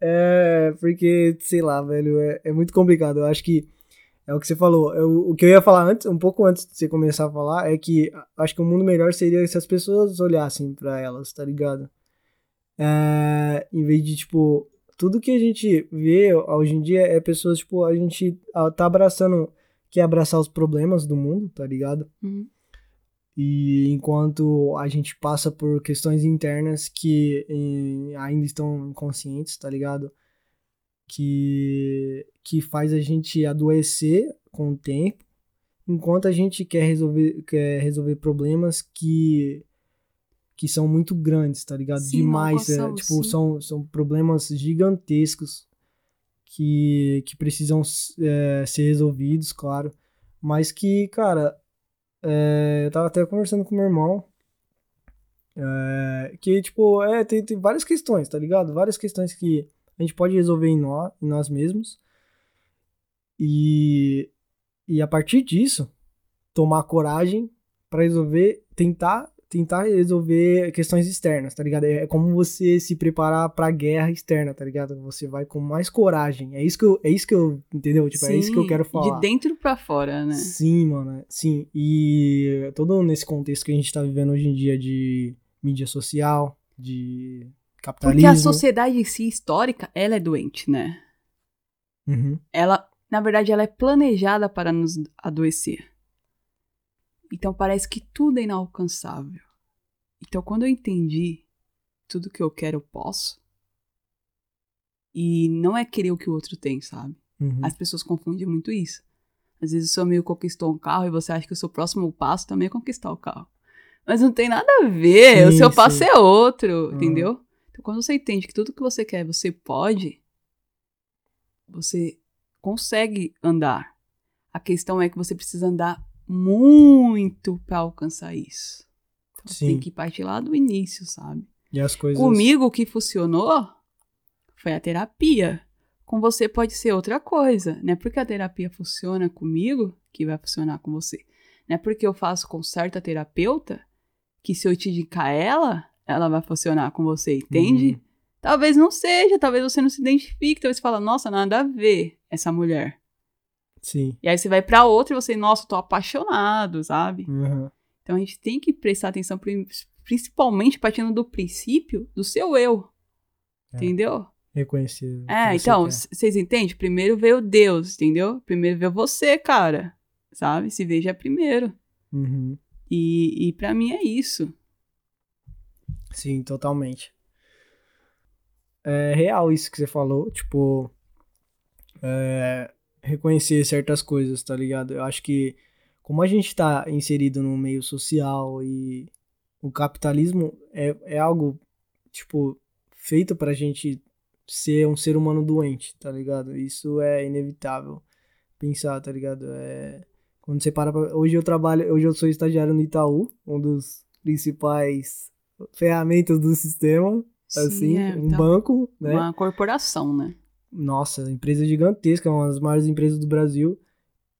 É, porque, sei lá, velho, é, é muito complicado. Eu acho que é o que você falou. Eu- o que eu ia falar antes, um pouco antes de você começar a falar, é que acho que o mundo melhor seria se as pessoas olhassem pra elas, tá ligado? É, em vez de, tipo, tudo que a gente vê hoje em dia é pessoas, tipo, a gente tá abraçando, quer abraçar os problemas do mundo, tá ligado? Uhum. E enquanto a gente passa por questões internas que eh, ainda estão inconscientes, tá ligado? Que, que faz a gente adoecer com o tempo, enquanto a gente quer resolver, quer resolver problemas que, que são muito grandes, tá ligado? Sim, Demais. é, tipo, sim. são, são problemas gigantescos que, que precisam eh, ser resolvidos, claro. Mas que, cara, é, eu tava até conversando com meu irmão. é, que, tipo, é, tem, tem várias questões, tá ligado? Várias questões que a gente pode resolver em nós, em nós mesmos. E, e a partir disso, tomar coragem pra resolver, tentar, tentar resolver questões externas, tá ligado? É como você se preparar pra guerra externa, tá ligado? Você vai com mais coragem. É isso que eu, é isso que eu entendeu? Tipo, é isso que eu Sim, quero falar. De dentro pra fora, né? Sim, mano, sim. E todo nesse contexto que a gente tá vivendo hoje em dia de mídia social, de Porque capitalismo. a sociedade em si, histórica, ela é doente, né? Uhum, ela, na verdade, ela é planejada para nos adoecer. Então parece que tudo é inalcançável. Então quando eu entendi tudo que eu quero, eu posso. E não é querer o que o outro tem, sabe? uhum. As pessoas confundem muito isso. Às vezes o seu amigo conquistou um carro e você acha que o seu próximo passo também é conquistar o carro. Mas não tem nada a ver, o Sim, seu passo sim. é outro, Uhum. entendeu? Então quando você entende que tudo que você quer você pode, você consegue andar. A questão é que você precisa andar muito para alcançar isso. Então, você tem Sim. que partir lá do início, sabe? E as coisas. Comigo o que funcionou foi a terapia. Com você pode ser outra coisa. Não é porque a terapia funciona comigo que vai funcionar com você. Não é porque eu faço com certa terapeuta que se eu te indicar ela, ela vai funcionar com você, entende? Uhum. Talvez não seja, talvez você não se identifique, talvez você fala, nossa, nada a ver essa mulher. Sim. E aí você vai pra outra e você, nossa, tô apaixonado, sabe? Uhum. Então a gente tem que prestar atenção, pri- principalmente partindo do princípio do seu eu. É. Entendeu? Reconhecer. o É, então, vocês entendem? Primeiro veio Deus, entendeu? Primeiro veio você, cara. Sabe? Se veja primeiro. Uhum. E, e para mim é isso. Sim, totalmente. É real isso que você falou, tipo, é, reconhecer certas coisas, tá ligado? Eu acho que como a gente tá inserido no meio social e o capitalismo é, é algo, tipo, feito pra gente ser um ser humano doente, tá ligado? Isso é inevitável pensar, tá ligado? É, quando você para pra... Hoje eu trabalho, hoje eu sou estagiário no Itaú, um dos principais ferramentas do sistema, assim, é, um então, banco, né? Uma corporação, né? Nossa, empresa gigantesca, uma das maiores empresas do Brasil.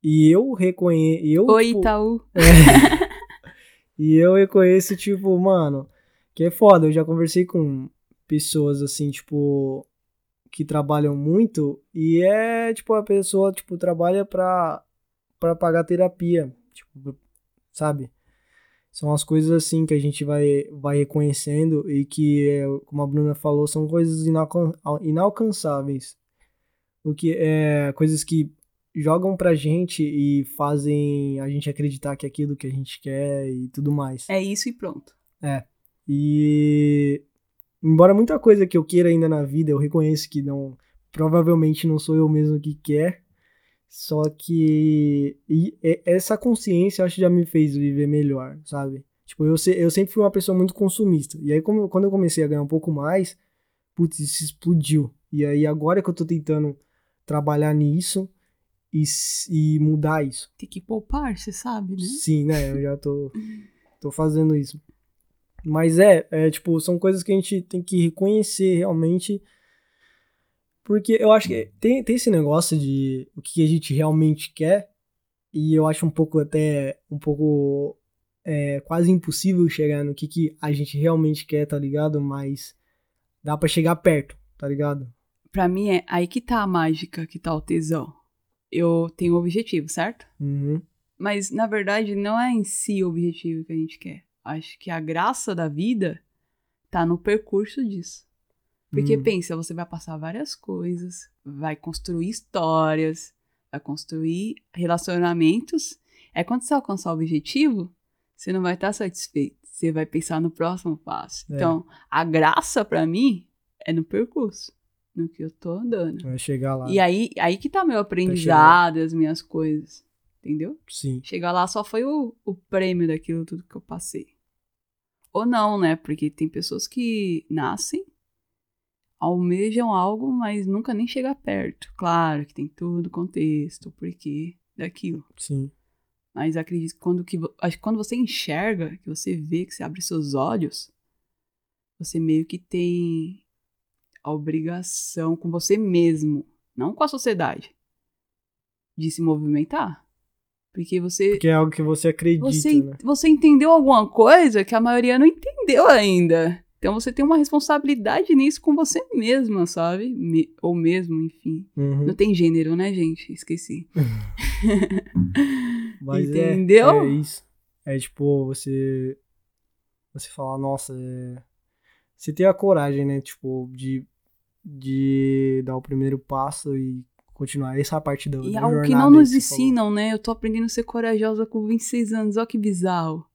E eu reconheço, eu, Oi, tipo, Itaú. e eu reconheço, tipo, mano, que é foda. Eu já conversei com pessoas, assim, tipo, que trabalham muito e é, tipo, a pessoa, tipo, trabalha pra, pra pagar terapia, tipo, sabe? São as coisas, assim, que a gente vai, vai reconhecendo e que, é, como a Bruna falou, são coisas inalcan- inalcançáveis. O que é coisas que jogam pra gente e fazem a gente acreditar que é aquilo que a gente quer e tudo mais. É isso e pronto. E embora muita coisa que eu queira ainda na vida, eu reconheço que não, provavelmente não sou eu mesmo que quer. Só que e- e- essa consciência eu acho que já me fez viver melhor, sabe? Tipo, eu, se- eu sempre fui uma pessoa muito consumista. E aí, como, quando eu comecei a ganhar um pouco mais, putz, isso explodiu. E aí, agora que eu tô tentando trabalhar nisso e, e mudar isso. Tem que poupar, você sabe, né? Sim, né? Eu já tô, tô fazendo isso. Mas é, é, tipo, são coisas que a gente tem que reconhecer realmente. Porque eu acho que tem, tem esse negócio de o que a gente realmente quer. E eu acho um pouco até, um pouco é, quase impossível chegar no que, que a gente realmente quer, tá ligado? Mas dá pra chegar perto, tá ligado? Pra mim é aí que tá a mágica, que tá o tesão. Eu tenho um objetivo, certo? Uhum. Mas na verdade não é em si o objetivo que a gente quer. Acho que a graça da vida tá no percurso disso. Porque Hum. pensa, você vai passar várias coisas, vai construir histórias, vai construir relacionamentos. É quando você alcançar o objetivo, você não vai estar satisfeito. Você vai pensar no próximo passo. É. Então, a graça pra mim é no percurso, no que eu tô andando. Vai chegar lá. E aí, aí que tá meu aprendizado, as minhas coisas. Entendeu? Sim. Chegar lá só foi o, o prêmio daquilo tudo que eu passei. Ou não, né? Porque tem pessoas que nascem, almejam algo, mas nunca nem chega perto. Claro que tem todo o contexto, porquê daquilo. Sim. Mas acredito que quando, que vo- acho que quando você enxerga, que você vê, que você abre seus olhos, você meio que tem a obrigação com você mesmo, não com a sociedade, de se movimentar. Porque você Porque é algo que você acredita, você, né? você entendeu alguma coisa que a maioria não entendeu ainda. Então você tem uma responsabilidade nisso com você mesma, sabe? Me- ou mesmo, enfim. Uhum. Não tem gênero, né, gente? Esqueci. Mas é- Entendeu? É, isso. É tipo, você. Você falar, nossa, é... você ter a coragem, né? Tipo, de, de dar o primeiro passo e continuar. Essa é a parte da, E da algo que não nos falou. ensinam, né? Eu tô aprendendo a ser corajosa com 26 anos. Olha que bizarro.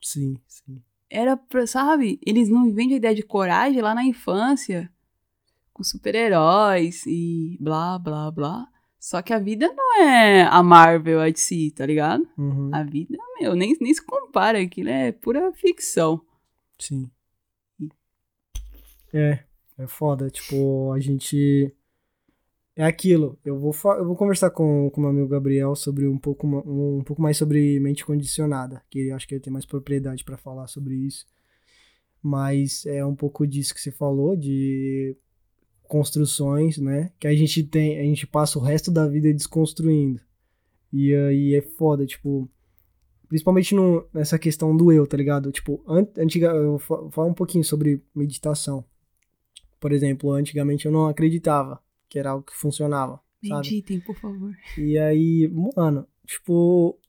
Sim, sim. Era pra, sabe? Eles não vendem a ideia de coragem lá na infância. Com super-heróis e blá, blá, blá. Só que a vida não é a Marvel, a DC, tá ligado? Uhum, A vida, meu, nem, nem se compara. Aquilo é pura ficção. Sim. É, é foda. Tipo, a gente. É aquilo. Eu vou, eu vou conversar com o meu amigo Gabriel sobre um pouco, um, um pouco mais sobre mente condicionada. Que eu acho que ele tem mais propriedade pra falar sobre isso. Mas é um pouco disso que você falou, de construções, né? Que a gente tem, a gente passa o resto da vida desconstruindo. E aí é foda, tipo, principalmente no, nessa questão do eu, tá ligado? Tipo, an antiga, eu vou falar um pouquinho sobre meditação. Por exemplo, antigamente eu não acreditava que era algo que funcionava, sabe? Meditem, por favor. E aí, mano, tipo,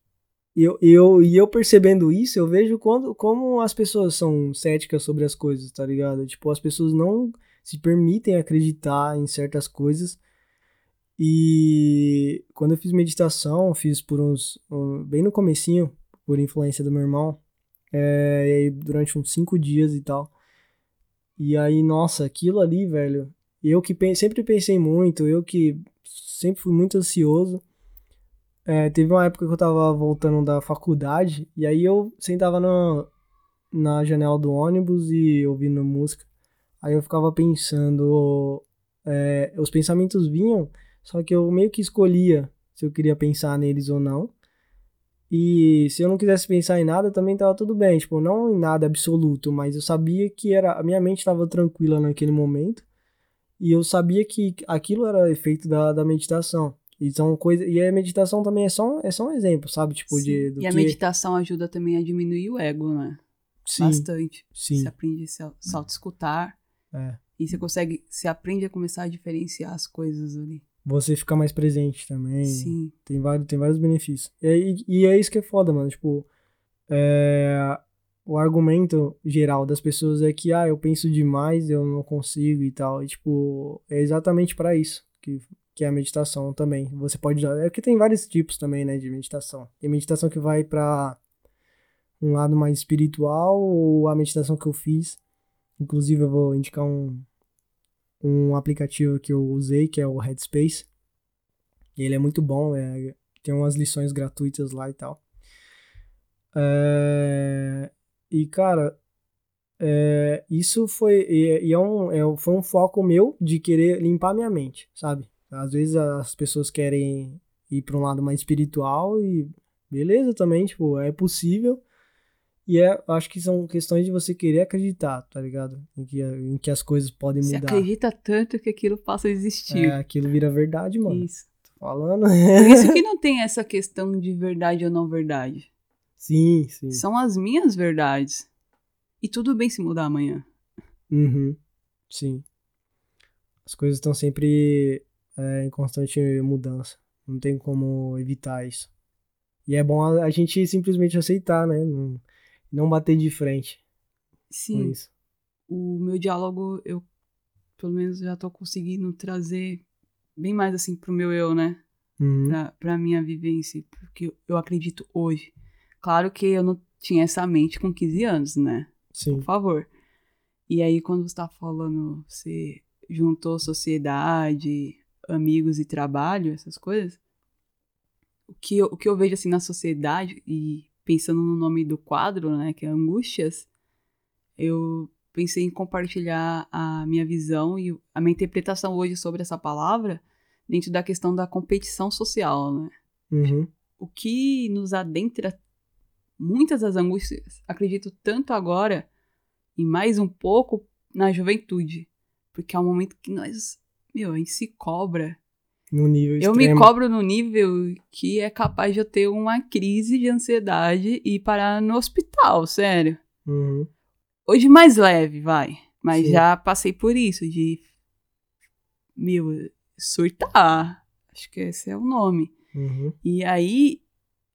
eu, eu, e eu percebendo isso, eu vejo quando, como as pessoas são céticas sobre as coisas, tá ligado? Tipo, as pessoas não se permitem acreditar em certas coisas. E quando eu fiz meditação, fiz por uns. Um, bem no comecinho, por influência do meu irmão. É, durante uns cinco dias e tal. E aí, nossa, aquilo ali, velho. Eu que sempre pensei muito, eu que sempre fui muito ansioso. É, teve uma época que eu tava voltando da faculdade, e aí eu sentava na, na janela do ônibus e ouvindo música. Aí eu ficava pensando, é, os pensamentos vinham, só que eu meio que escolhia se eu queria pensar neles ou não. E se eu não quisesse pensar em nada, também tava tudo bem, tipo, não em nada absoluto, mas eu sabia que era a minha mente estava tranquila naquele momento. E eu sabia que aquilo era efeito da, da meditação. E são coisas. E a meditação também é só, é só um exemplo, sabe? Tipo, Sim. de. e a que... meditação ajuda também a diminuir o ego, né? Sim, Bastante. sim. Você aprende a se, se auto-escutar. É. E você consegue. Você aprende a começar a diferenciar as coisas ali. Você fica mais presente também. Sim. Tem vários, tem vários benefícios. E, e é isso que é foda, mano. Tipo, é, o argumento geral das pessoas é que, ah, eu penso demais, eu não consigo e tal. E, tipo, é exatamente para isso que, que é a meditação também. Você pode. É que tem vários tipos também, né, de meditação. Tem meditação que vai para um lado mais espiritual, ou a meditação que eu fiz. Inclusive, eu vou indicar um, um aplicativo que eu usei, que é o Headspace. Ele é muito bom, é, tem umas lições gratuitas lá e tal. É, e, cara, é, isso foi, e, e é um, é, foi um foco meu de querer limpar minha mente, sabe? Às vezes as pessoas querem ir para um lado mais espiritual e beleza também, tipo, é possível. E é, acho que são questões de você querer acreditar, tá ligado? Em que, em que as coisas podem Você mudar. acredita tanto que aquilo passa a existir. É, aquilo vira verdade, mano. Isso. Tô falando. Por isso que não tem essa questão de verdade ou não verdade. Sim, sim. São as minhas verdades. E tudo bem se mudar amanhã. Uhum. Sim. As coisas estão sempre é, em constante mudança. Não tem como evitar isso. E é bom a, a gente simplesmente aceitar, né? Não, não bater de frente Sim. O meu diálogo, eu pelo menos já tô conseguindo trazer bem mais assim pro meu eu, né? Uhum. Pra, pra minha vivência. Porque eu acredito hoje. Claro que eu não tinha essa mente com 15 anos, né? Sim. Por favor. E aí, quando você tá falando, você juntou sociedade, amigos e trabalho, essas coisas. O que eu, o que eu vejo assim na sociedade, e pensando no nome do quadro, né, que é Angústias, eu pensei em compartilhar a minha visão e a minha interpretação hoje sobre essa palavra dentro da questão da competição social, né? Uhum. o que nos adentra muitas das angústias, acredito tanto agora e mais um pouco na juventude, porque é um momento que nós, meu, a gente se cobra. No nível Eu extremo. me cobro no nível que é capaz de eu ter uma crise de ansiedade e parar no hospital, sério. Uhum. Hoje mais leve, vai, mas Sim. já passei por isso de meu surtar. Acho que esse é o nome. Uhum. E aí,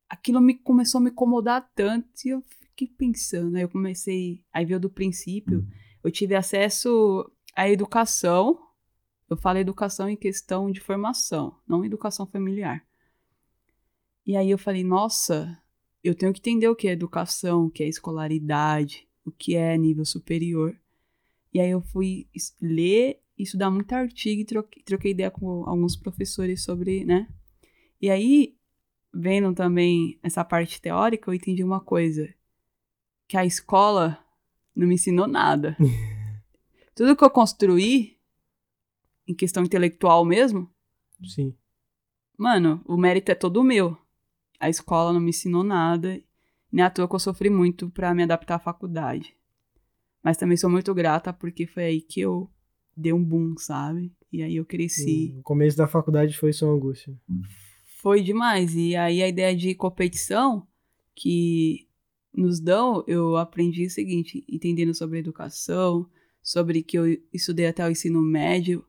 aquilo me começou a me incomodar tanto e eu fiquei pensando. Aí eu comecei, aí veio do princípio, eu tive acesso à educação. Eu falo educação em questão de formação, não educação familiar. E aí eu falei, nossa, eu tenho que entender o que é educação, o que é escolaridade, o que é nível superior. E aí eu fui ler, estudar muito artigo e troquei, troquei ideia com alguns professores sobre, né? E aí, vendo também essa parte teórica, eu entendi uma coisa. Que a escola não me ensinou nada. Tudo que eu construí, em questão intelectual mesmo, Sim. mano, o mérito é todo meu. A escola não me ensinou nada. Nem à toa que eu sofri muito pra me adaptar à faculdade. Mas também sou muito grata porque foi aí que eu dei um boom, sabe? E aí eu cresci. O começo da faculdade foi sua angústia. Foi demais. E aí a ideia de competição que nos dão, eu aprendi o seguinte, entendendo sobre educação, sobre que eu estudei até o ensino médio,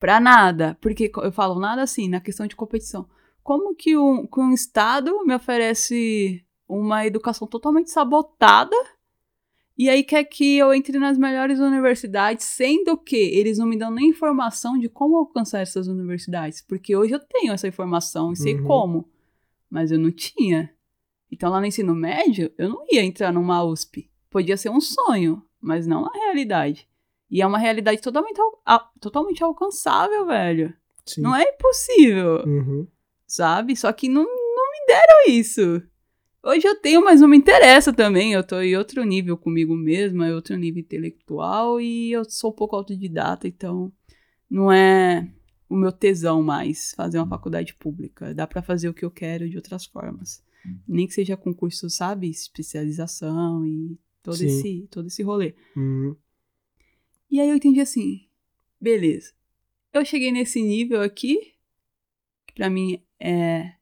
pra nada. Porque eu falo nada assim, na questão de competição. Como que um, que um Estado me oferece uma educação totalmente sabotada E aí quer que eu entre nas melhores universidades, sendo que eles não me dão nem informação de como alcançar essas universidades. Porque hoje eu tenho essa informação e sei Uhum. como. Mas eu não tinha. Então lá no ensino médio, eu não ia entrar numa USP. Podia ser um sonho, mas não a realidade. E é uma realidade totalmente, al- totalmente alcançável, velho. Sim. Não é impossível, Uhum. sabe? Só que não, não me deram isso. Hoje eu tenho, mas não me interessa também. Eu tô em outro nível comigo mesma, é outro nível intelectual e eu sou um pouco autodidata, então não é o meu tesão mais fazer uma faculdade pública. Dá pra fazer o que eu quero de outras formas. Nem que seja concurso, sabe? Especialização e todo Sim. esse, todo esse rolê. Uhum. E aí eu entendi assim, beleza. Eu cheguei nesse nível aqui, que pra mim é,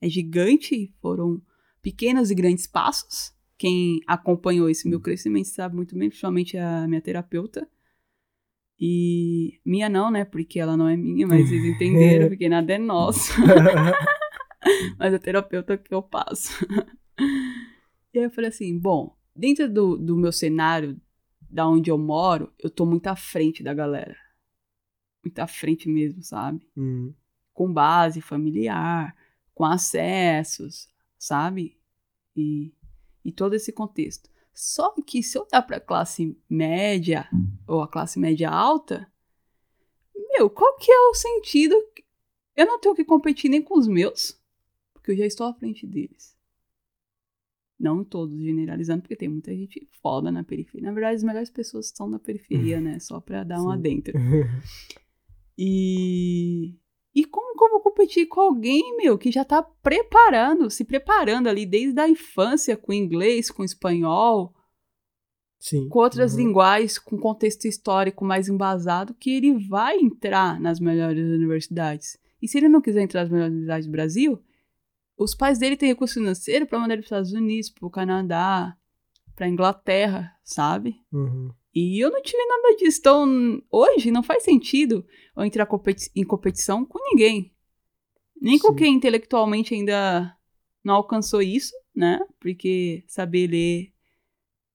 é gigante, foram pequenos e grandes passos. Quem acompanhou esse meu crescimento sabe muito bem, principalmente a minha terapeuta. E minha não, né? Porque ela não é minha, mas vocês entenderam, porque nada é nosso. mas a terapeuta que eu passo. e aí eu falei assim, bom, dentro do, do meu cenário, da onde eu moro, eu tô muito à frente da galera. Muito à frente mesmo, sabe? Uhum. Com base familiar, com acessos, sabe? E, e todo esse contexto. Só que se eu olhar pra classe média ou a classe média alta, meu, qual que é o sentido? Eu não tenho que competir nem com os meus, porque eu já estou à frente deles. Não todos generalizando, porque tem muita gente foda na periferia. Na verdade, as melhores pessoas estão na periferia, né? Só pra dar um Sim. adentro. E como que eu vou competir com alguém, meu, que já tá preparando, se preparando ali desde a infância com inglês, com espanhol, Sim. com outras Uhum. linguagens, com contexto histórico mais embasado, que ele vai entrar nas melhores universidades. E se ele não quiser entrar nas melhores universidades do Brasil, os pais dele têm recurso financeiro para mandar ele para os Estados Unidos, para o Canadá, para Inglaterra, sabe? Uhum. E eu não tive nada disso. Então, hoje não faz sentido eu entrar competi- em competição com ninguém. Nem com Sim. quem intelectualmente ainda não alcançou isso, né? Porque saber ler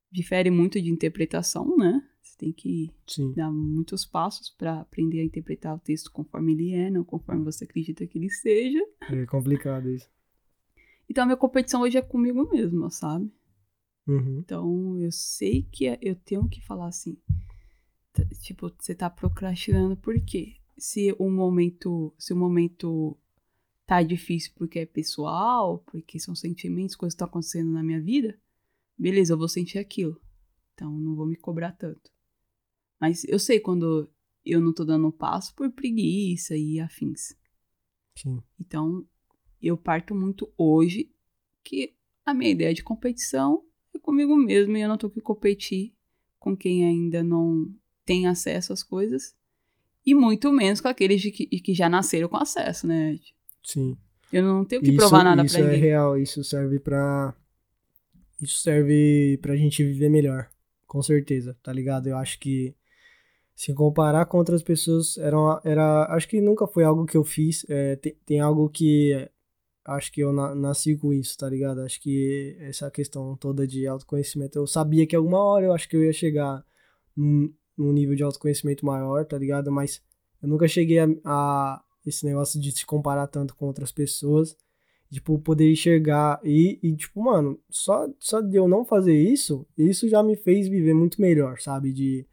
difere muito de interpretação, né? Você tem que Sim. dar muitos passos para aprender a interpretar o texto conforme ele é, não conforme você acredita que ele seja. É complicado isso. Então, a minha competição hoje é comigo mesma, sabe? Uhum. Então, eu sei que é- eu tenho que falar assim. Tipo, você tá procrastinando por quê? Se o momento, se o momento tá difícil porque é pessoal, porque são sentimentos, coisas que estão acontecendo na minha vida, beleza, eu vou sentir aquilo. Então, não vou me cobrar tanto. Mas eu sei quando eu não tô dando um passo por preguiça e afins. Sim. Então, eu parto muito hoje que a minha ideia de competição é comigo mesmo e eu não tô que competir com quem ainda não tem acesso às coisas e muito menos com aqueles de que, de que já nasceram com acesso, né? Sim. Eu não tenho que isso, provar nada isso pra é ninguém. real, isso serve pra. Isso serve pra gente viver melhor. Com certeza, tá ligado? Eu acho que se comparar com outras pessoas era, uma- era acho que nunca foi algo que eu fiz. É, tem, tem algo que acho que eu na- nasci com isso, tá ligado? Acho que essa questão toda de autoconhecimento, eu sabia que alguma hora eu acho que eu ia chegar num, num nível de autoconhecimento maior, tá ligado? Mas eu nunca cheguei a, a esse negócio de se comparar tanto com outras pessoas tipo, poder enxergar e, e tipo, mano, só, só de eu não fazer isso, isso já me fez viver muito melhor, sabe? De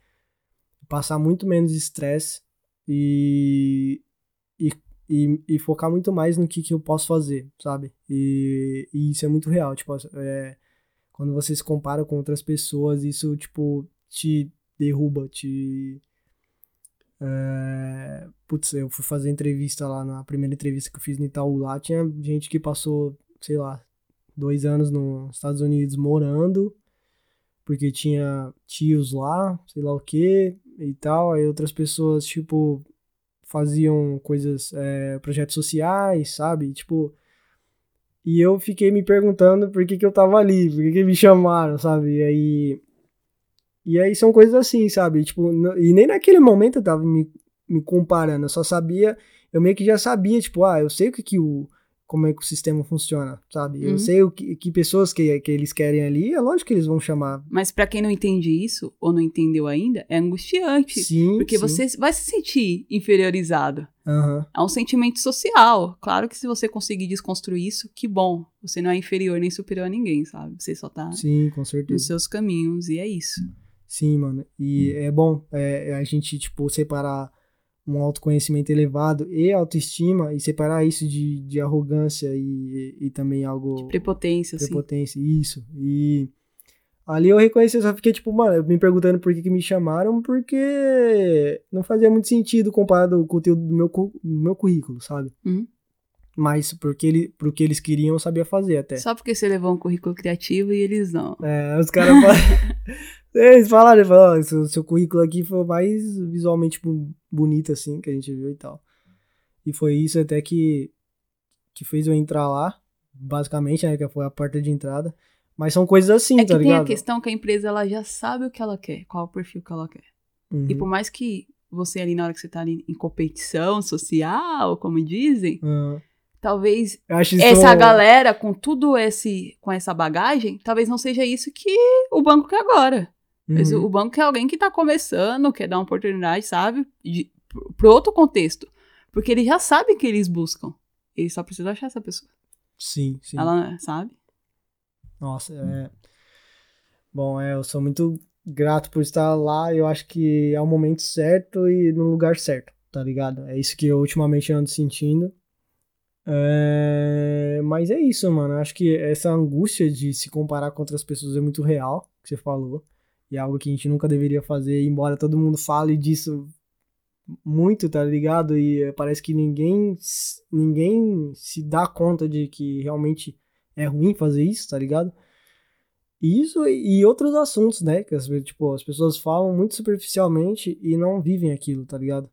passar muito menos estresse e, e, e, e focar muito mais no que, que eu posso fazer, sabe? E, e isso é muito real, tipo, é, quando você se compara com outras pessoas, isso, tipo, te derruba, te... É, putz, eu fui fazer entrevista lá na primeira entrevista que eu fiz no Itaú lá, tinha gente que passou, sei lá, dois anos nos Estados Unidos morando, porque tinha tios lá, sei lá o que e tal, aí outras pessoas, tipo, faziam coisas, é, projetos sociais, sabe? Tipo, e eu fiquei me perguntando por que que eu tava ali, por que que me chamaram, sabe? E aí e aí são coisas assim, sabe? Tipo, e nem naquele momento eu tava me, me comparando, eu só sabia, eu meio que já sabia, tipo, ah, eu sei o que, que o. como é que o sistema funciona, sabe? Uhum. Eu sei o que, que pessoas que, que eles querem ali, é lógico que eles vão chamar. Mas pra quem não entende isso, ou não entendeu ainda, é angustiante. Sim, Porque sim. você vai se sentir inferiorizado. Aham. É um sentimento social. Claro que se você conseguir desconstruir isso, que bom. Você não é inferior nem superior a ninguém, sabe? Você só tá Sim, com nos certeza. seus caminhos e é isso. Sim, mano. E é bom é, a gente, tipo, separar um autoconhecimento elevado e autoestima e separar isso de, de arrogância e, e também algo. Prepotência, assim. prepotência, isso. E ali eu reconheci, eu só fiquei tipo, mano, me perguntando por que, que me chamaram, porque não fazia muito sentido comparado com o conteúdo do meu, do meu currículo, sabe? Uhum. Mas porque ele, pro que eles queriam, eu sabia fazer até. Só porque você levou um currículo criativo e eles não. É, os caras falam. Eles falaram, eles falaram, seu, seu currículo aqui foi mais visualmente bonito, assim, que a gente viu e tal. E foi isso até que, que fez eu entrar lá, basicamente, né, que foi a porta de entrada. Mas são coisas assim, é que tá tem a ligado? questão que a empresa ela já sabe o que ela quer, qual o perfil que ela quer. Uhum. E por mais que você ali na hora que você tá ali em competição social, como dizem, Ah, talvez essa galera com tudo esse com essa bagagem, talvez não seja isso que o banco quer agora. Mas Uhum. o banco quer alguém que tá começando, quer dar uma oportunidade, sabe? De, pro- outro contexto. Porque eles já sabem o que eles buscam. Eles só precisam achar essa pessoa. Sim, sim. Ela, sabe? Nossa, é. Bom, é, eu sou muito grato por estar lá. Eu acho que é o momento certo e no lugar certo, tá ligado? É isso que eu ultimamente ando sentindo. É, Mas é isso, mano. Acho que essa angústia de se comparar com outras pessoas é muito real, que você falou. E é algo que a gente nunca deveria fazer, embora todo mundo fale disso muito, tá ligado? E eh, parece que ninguém, ninguém se dá conta de que realmente é ruim fazer isso, tá ligado? E Isso e outros assuntos, né? Que tipo, as pessoas falam muito superficialmente e não vivem aquilo, tá ligado?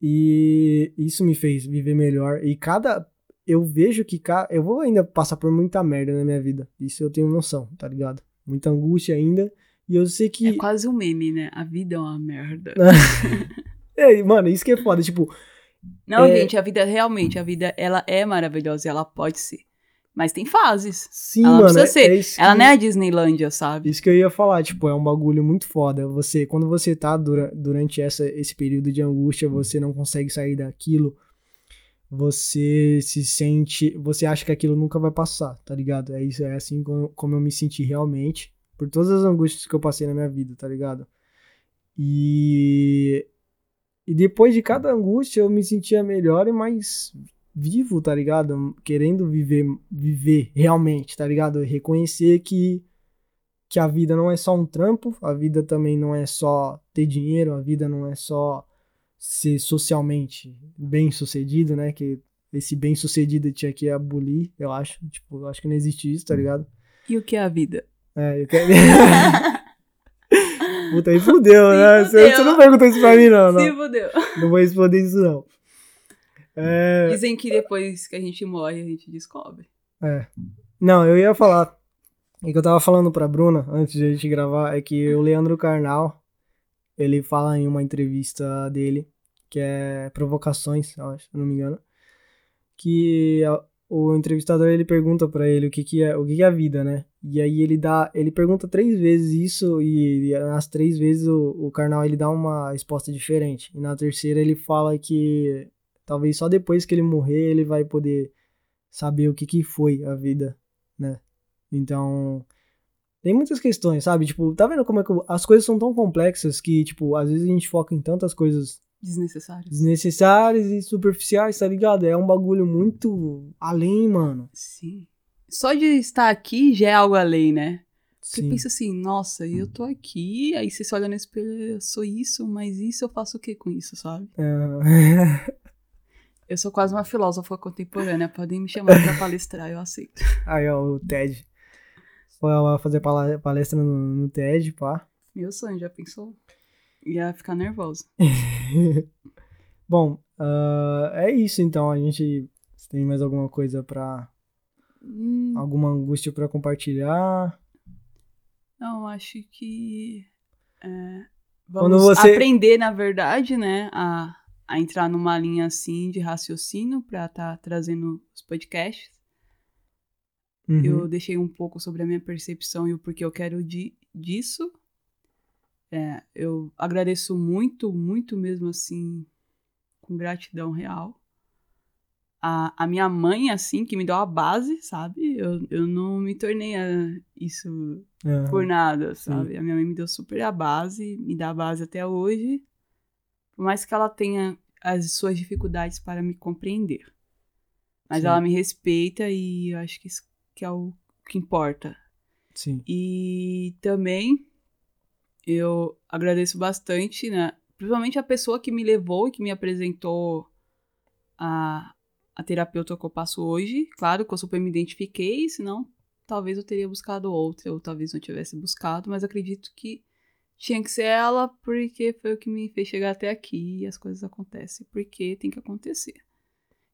E isso me fez viver melhor. E cada. Eu vejo que ca- eu vou ainda passar por muita merda na minha vida. Isso eu tenho noção, tá ligado? Muita angústia ainda. E eu sei que. É quase um meme, né? A vida é uma merda. É, mano, isso que é foda. Tipo, Não, É. gente, a vida realmente, a vida ela é maravilhosa e ela pode ser. Mas tem fases. sim, Ela não mano. precisa é- ser. é Ela que- não é a Disneylândia, sabe? Isso que eu ia falar, tipo, é um bagulho muito foda. Você, quando você tá dura- durante essa, esse período de angústia, você não consegue sair daquilo, você se sente, você acha que aquilo nunca vai passar, tá ligado? É isso, é assim como, como eu me senti realmente, por todas as angústias que eu passei na minha vida, tá ligado? E e depois de cada angústia eu me sentia melhor e mais vivo, tá ligado? Querendo viver, viver realmente, tá ligado? Reconhecer que que a vida não é só um trampo, a vida também não é só ter dinheiro, a vida não é só ser socialmente bem sucedido, né? Que esse bem sucedido tinha que abolir, eu acho. Tipo, eu acho que não existe isso, tá ligado? E o que é a vida? É, eu quero. Puta, aí fudeu, Se né? Você, fudeu. você não perguntou isso pra mim, não. Se Não, fudeu. não vou responder isso, não. É. Dizem que depois que a gente morre, a gente descobre. É. Não, eu ia falar. E que eu tava falando pra Bruna, antes de a gente gravar, é que o Leandro Carnal, ele fala em uma entrevista dele, que é Provocações, eu acho, se eu não me engano, que a- o entrevistador ele pergunta pra ele o que que é, o que que é a vida, né? E aí ele dá, ele pergunta três vezes isso e, e nas três vezes o, o Karnal ele dá uma resposta diferente. E na terceira ele fala que talvez só depois que ele morrer ele vai poder saber o que que foi a vida, né? Então, tem muitas questões, sabe? Tipo, tá vendo como é que as coisas são tão complexas que, tipo, às vezes a gente foca em tantas coisas Desnecessário. desnecessárias e superficiais, tá ligado? É um bagulho muito além, mano. Sim. Só de estar aqui já é algo além, né? Você Sim. pensa assim, nossa, eu tô aqui, aí você se olha no espelho, eu sou isso, mas isso eu faço o que com isso, sabe? É. Eu sou quase uma filósofa contemporânea, podem me chamar pra palestrar, eu aceito. Aí, ó, o TED. Foi lá fazer palestra no, no TED, pá. Meu sonho, já pensou? Ia ficar nervosa. Bom, ah, é isso então. A gente se tem mais alguma coisa pra. Hum, alguma angústia pra compartilhar. não, acho que. é, vamos você- aprender, na verdade, né? A, a entrar numa linha assim de raciocínio para estar tá trazendo os podcasts. Uhum. Eu deixei um pouco sobre a minha percepção e o porquê eu quero de, disso. É, eu agradeço muito, muito mesmo assim, com gratidão real. A, a minha mãe, assim, que me deu a base, sabe? Eu, eu não me tornei a, isso uhum. por nada, sabe? Sim. A minha mãe me deu super a base, me dá a base até hoje. Por mais que ela tenha as suas dificuldades para me compreender. Mas Sim. ela me respeita e eu acho que isso que é o que importa. Sim. E também eu agradeço bastante, né? Principalmente a pessoa que me levou e que me apresentou a, a terapeuta que eu passo hoje. Claro que eu super me identifiquei, senão talvez eu teria buscado outra, ou talvez não tivesse buscado, mas acredito que tinha que ser ela porque foi o que me fez chegar até aqui e as coisas acontecem porque tem que acontecer.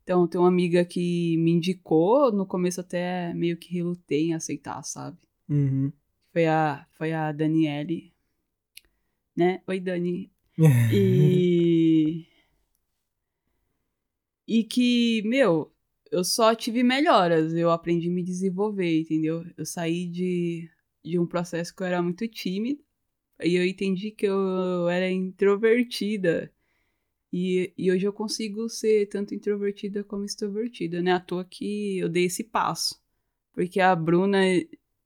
Então, tem uma amiga que me indicou, no começo até meio que relutei em aceitar, sabe? Uhum. Foi, a, foi a Daniele, né? Oi, Dani. e... E que, meu, eu só tive melhoras, eu aprendi a me desenvolver, entendeu? Eu saí de, de um processo que eu era muito tímida, e eu entendi que eu era introvertida. E, e hoje eu consigo ser tanto introvertida como extrovertida, né? À toa que eu dei esse passo. Porque a Bruna,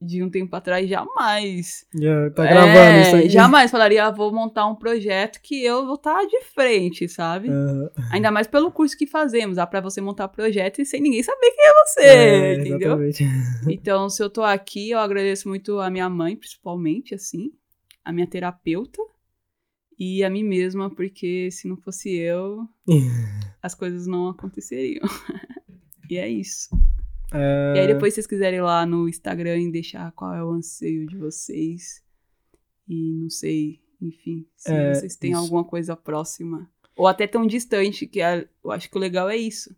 de um tempo atrás, jamais. Yeah, tá gravando é, isso aí. Jamais falaria, ah, vou montar um projeto que eu vou estar tá de frente, sabe? Uhum. Ainda mais pelo curso que fazemos. Dá pra você montar projeto e sem ninguém saber quem é você, é, entendeu? Exatamente. Então, se eu tô aqui, eu agradeço muito a minha mãe, principalmente, assim. A minha terapeuta e a mim mesma, porque se não fosse eu, as coisas não aconteceriam. e é isso. É... E aí depois vocês quiserem ir lá no Instagram e deixar qual é o anseio de vocês. E não sei, enfim, se é, vocês têm isso. alguma coisa próxima. Ou até tão distante, que é, eu acho que o legal é isso.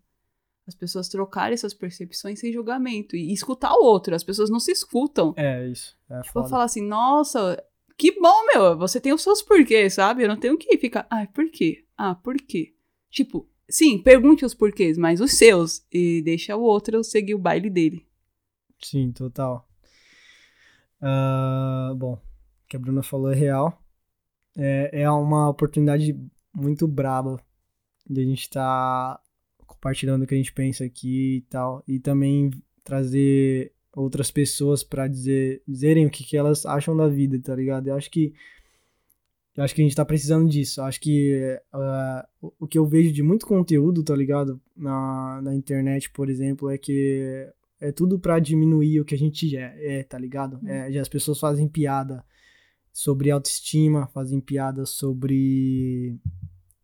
As pessoas trocarem suas percepções sem julgamento. E escutar o outro. As pessoas não se escutam. É, isso. É tipo, falar assim, nossa, que bom, meu, você tem os seus porquês, sabe? Eu não tenho que ficar, ah, por quê? Ah, por quê? Tipo, sim, pergunte os porquês, mas os seus, e deixa o outro seguir o baile dele. Sim, total. Uh, bom, o que a Bruna falou é real. É, é uma oportunidade muito braba de a gente estar tá compartilhando o que a gente pensa aqui e tal. E também trazer outras pessoas para dizer, dizerem o que, que elas acham da vida, tá ligado? Eu acho que eu acho que a gente tá precisando disso. Eu acho que uh, o que eu vejo de muito conteúdo, tá ligado? Na, na internet, por exemplo, é que é tudo para diminuir o que a gente é, é tá ligado? É, as pessoas fazem piada sobre autoestima, fazem piada sobre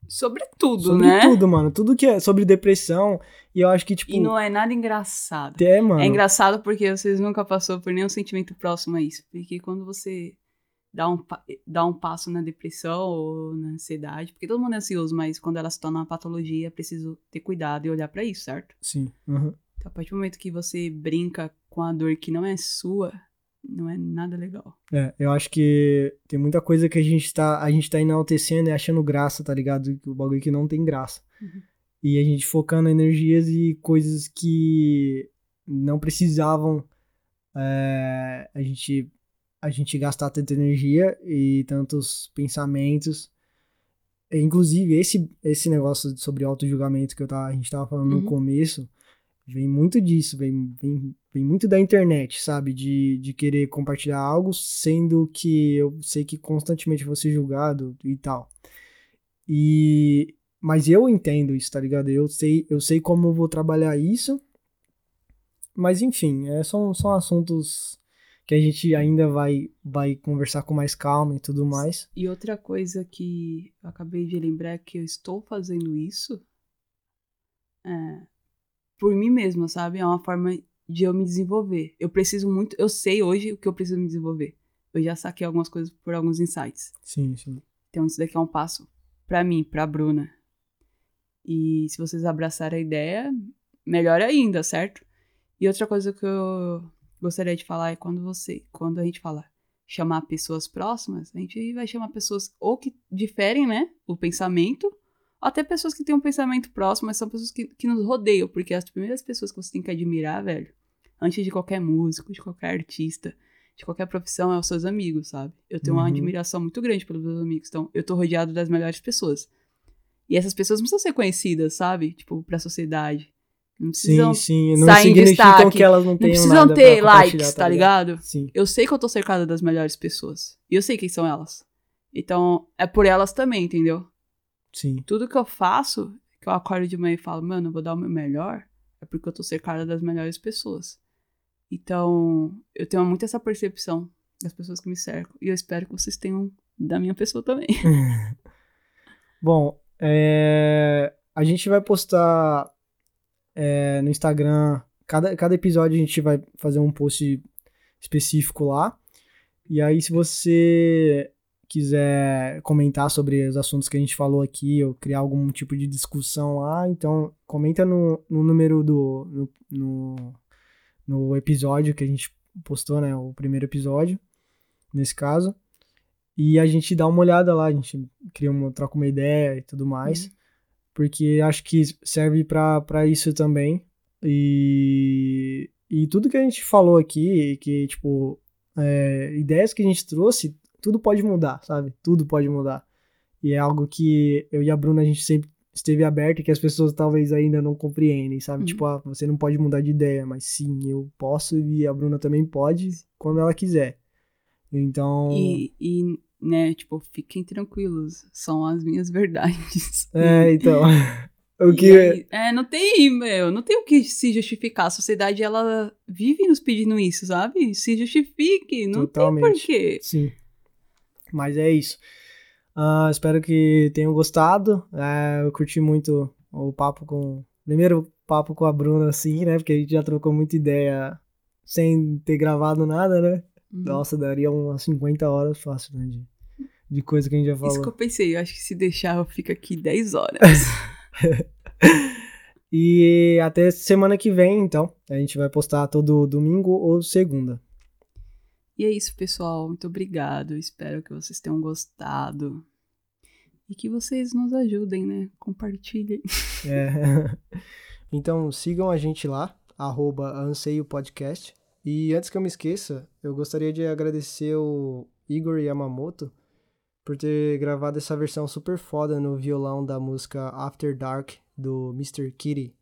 Sobre tudo, sobre né? Sobre tudo, mano. Tudo que é sobre depressão. E eu acho que, tipo. E não é nada engraçado. É, mano. É engraçado porque vocês nunca passou por nenhum sentimento próximo a isso. Porque quando você dá um, dá um passo na depressão ou na ansiedade, porque todo mundo é ansioso, mas quando ela se torna uma patologia, é preciso ter cuidado e olhar para isso, certo? Sim. Uhum. Então, a partir do momento que você brinca com a dor que não é sua, não é nada legal. É, eu acho que tem muita coisa que a gente tá, a gente tá enaltecendo e achando graça, tá ligado? O bagulho que não tem graça. Uhum. E a gente focando energias e coisas que não precisavam é, a gente a gente gastar tanta energia e tantos pensamentos. Inclusive, esse, esse negócio sobre auto-julgamento que eu tava, a gente tava falando uhum. no começo, vem muito disso, vem, vem, vem muito da internet, sabe? De, de querer compartilhar algo, sendo que eu sei que constantemente vou ser julgado e tal. E mas eu entendo isso, tá ligado? Eu sei, eu sei como vou trabalhar isso. Mas enfim, é, são, são assuntos que a gente ainda vai, vai conversar com mais calma e tudo mais. E outra coisa que eu acabei de lembrar é que eu estou fazendo isso é, por mim mesma, sabe? É uma forma de eu me desenvolver. Eu preciso muito, eu sei hoje o que eu preciso me desenvolver. Eu já saquei algumas coisas por alguns insights. Sim, sim. Então isso daqui é um passo para mim, para Bruna. E se vocês abraçarem a ideia, melhor ainda, certo? E outra coisa que eu gostaria de falar é quando você, quando a gente fala chamar pessoas próximas, a gente vai chamar pessoas ou que diferem, né, o pensamento, Até pessoas que têm um pensamento próximo, mas são pessoas que, que nos rodeiam, porque as primeiras pessoas que você tem que admirar, velho, antes de qualquer músico, de qualquer artista, de qualquer profissão, é os seus amigos, sabe? Eu tenho Uhum. uma admiração muito grande pelos meus amigos, então eu tô rodeado das melhores pessoas. E essas pessoas não precisam ser conhecidas, sabe? Tipo, pra sociedade. Não precisam, sim, sim. Não sair em destaque. que elas não não precisam ter compartilhar, likes, tá ligado? Sim, Eu sei que eu tô cercada das melhores pessoas. E eu sei quem são elas. Então, é por elas também, entendeu? Sim. Tudo que eu faço, que eu acordo de manhã e falo, mano, eu vou dar o meu melhor, é porque eu tô cercada das melhores pessoas. Então, eu tenho muito essa percepção das pessoas que me cercam. E eu espero que vocês tenham da minha pessoa também. Bom, é, a gente vai postar é, no Instagram. Cada, cada episódio a gente vai fazer um post específico lá. E aí, se você quiser comentar sobre os assuntos que a gente falou aqui, ou criar algum tipo de discussão lá, então comenta no, no número do. No, no, no episódio que a gente postou, né? O primeiro episódio, nesse caso. E a gente dá uma olhada lá, a gente cria uma, troca uma ideia e tudo mais. Porque acho que serve pra isso também. E, e tudo que a gente falou aqui, que, tipo, é, ideias que a gente trouxe, tudo pode mudar, sabe? Tudo pode mudar. E é algo que eu e a Bruna, a gente sempre esteve aberto e que as pessoas talvez ainda não compreendem, sabe? Uhum. Tipo, ah, você não pode mudar de ideia, mas sim, eu posso e a Bruna também pode quando ela quiser. Então, E, e, né, tipo, fiquem tranquilos. São as minhas verdades. é, então, o que aí, é, não tem, meu, não tem o que se justificar. A sociedade, ela vive nos pedindo isso, sabe? Se justifique, não tem Totalmente. porquê. Sim. Mas é isso. Ah, espero que tenham gostado. É, eu curti muito o papo com. Primeiro papo com a Bruna, assim, né? Porque a gente já trocou muita ideia sem ter gravado nada, né? Uhum. Nossa, daria umas 50 horas fácil, né? De, de coisa que a gente já Isso que falou. eu pensei, eu acho que se deixar eu fico aqui 10 horas. E até semana que vem, então. A gente vai postar todo domingo ou segunda. E é isso, pessoal. Muito obrigado. Espero que vocês tenham gostado. E que vocês nos ajudem, né? Compartilhem. É. Então sigam a gente lá, arroba. E antes que eu me esqueça, eu gostaria de agradecer o Igor Yamamoto por ter gravado essa versão super foda no violão da música After Dark do Mr. Kitty.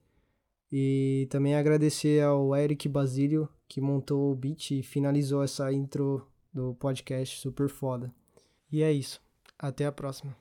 E também agradecer ao Eric Basílio que montou o beat e finalizou essa intro do podcast super foda. E é isso. Até a próxima.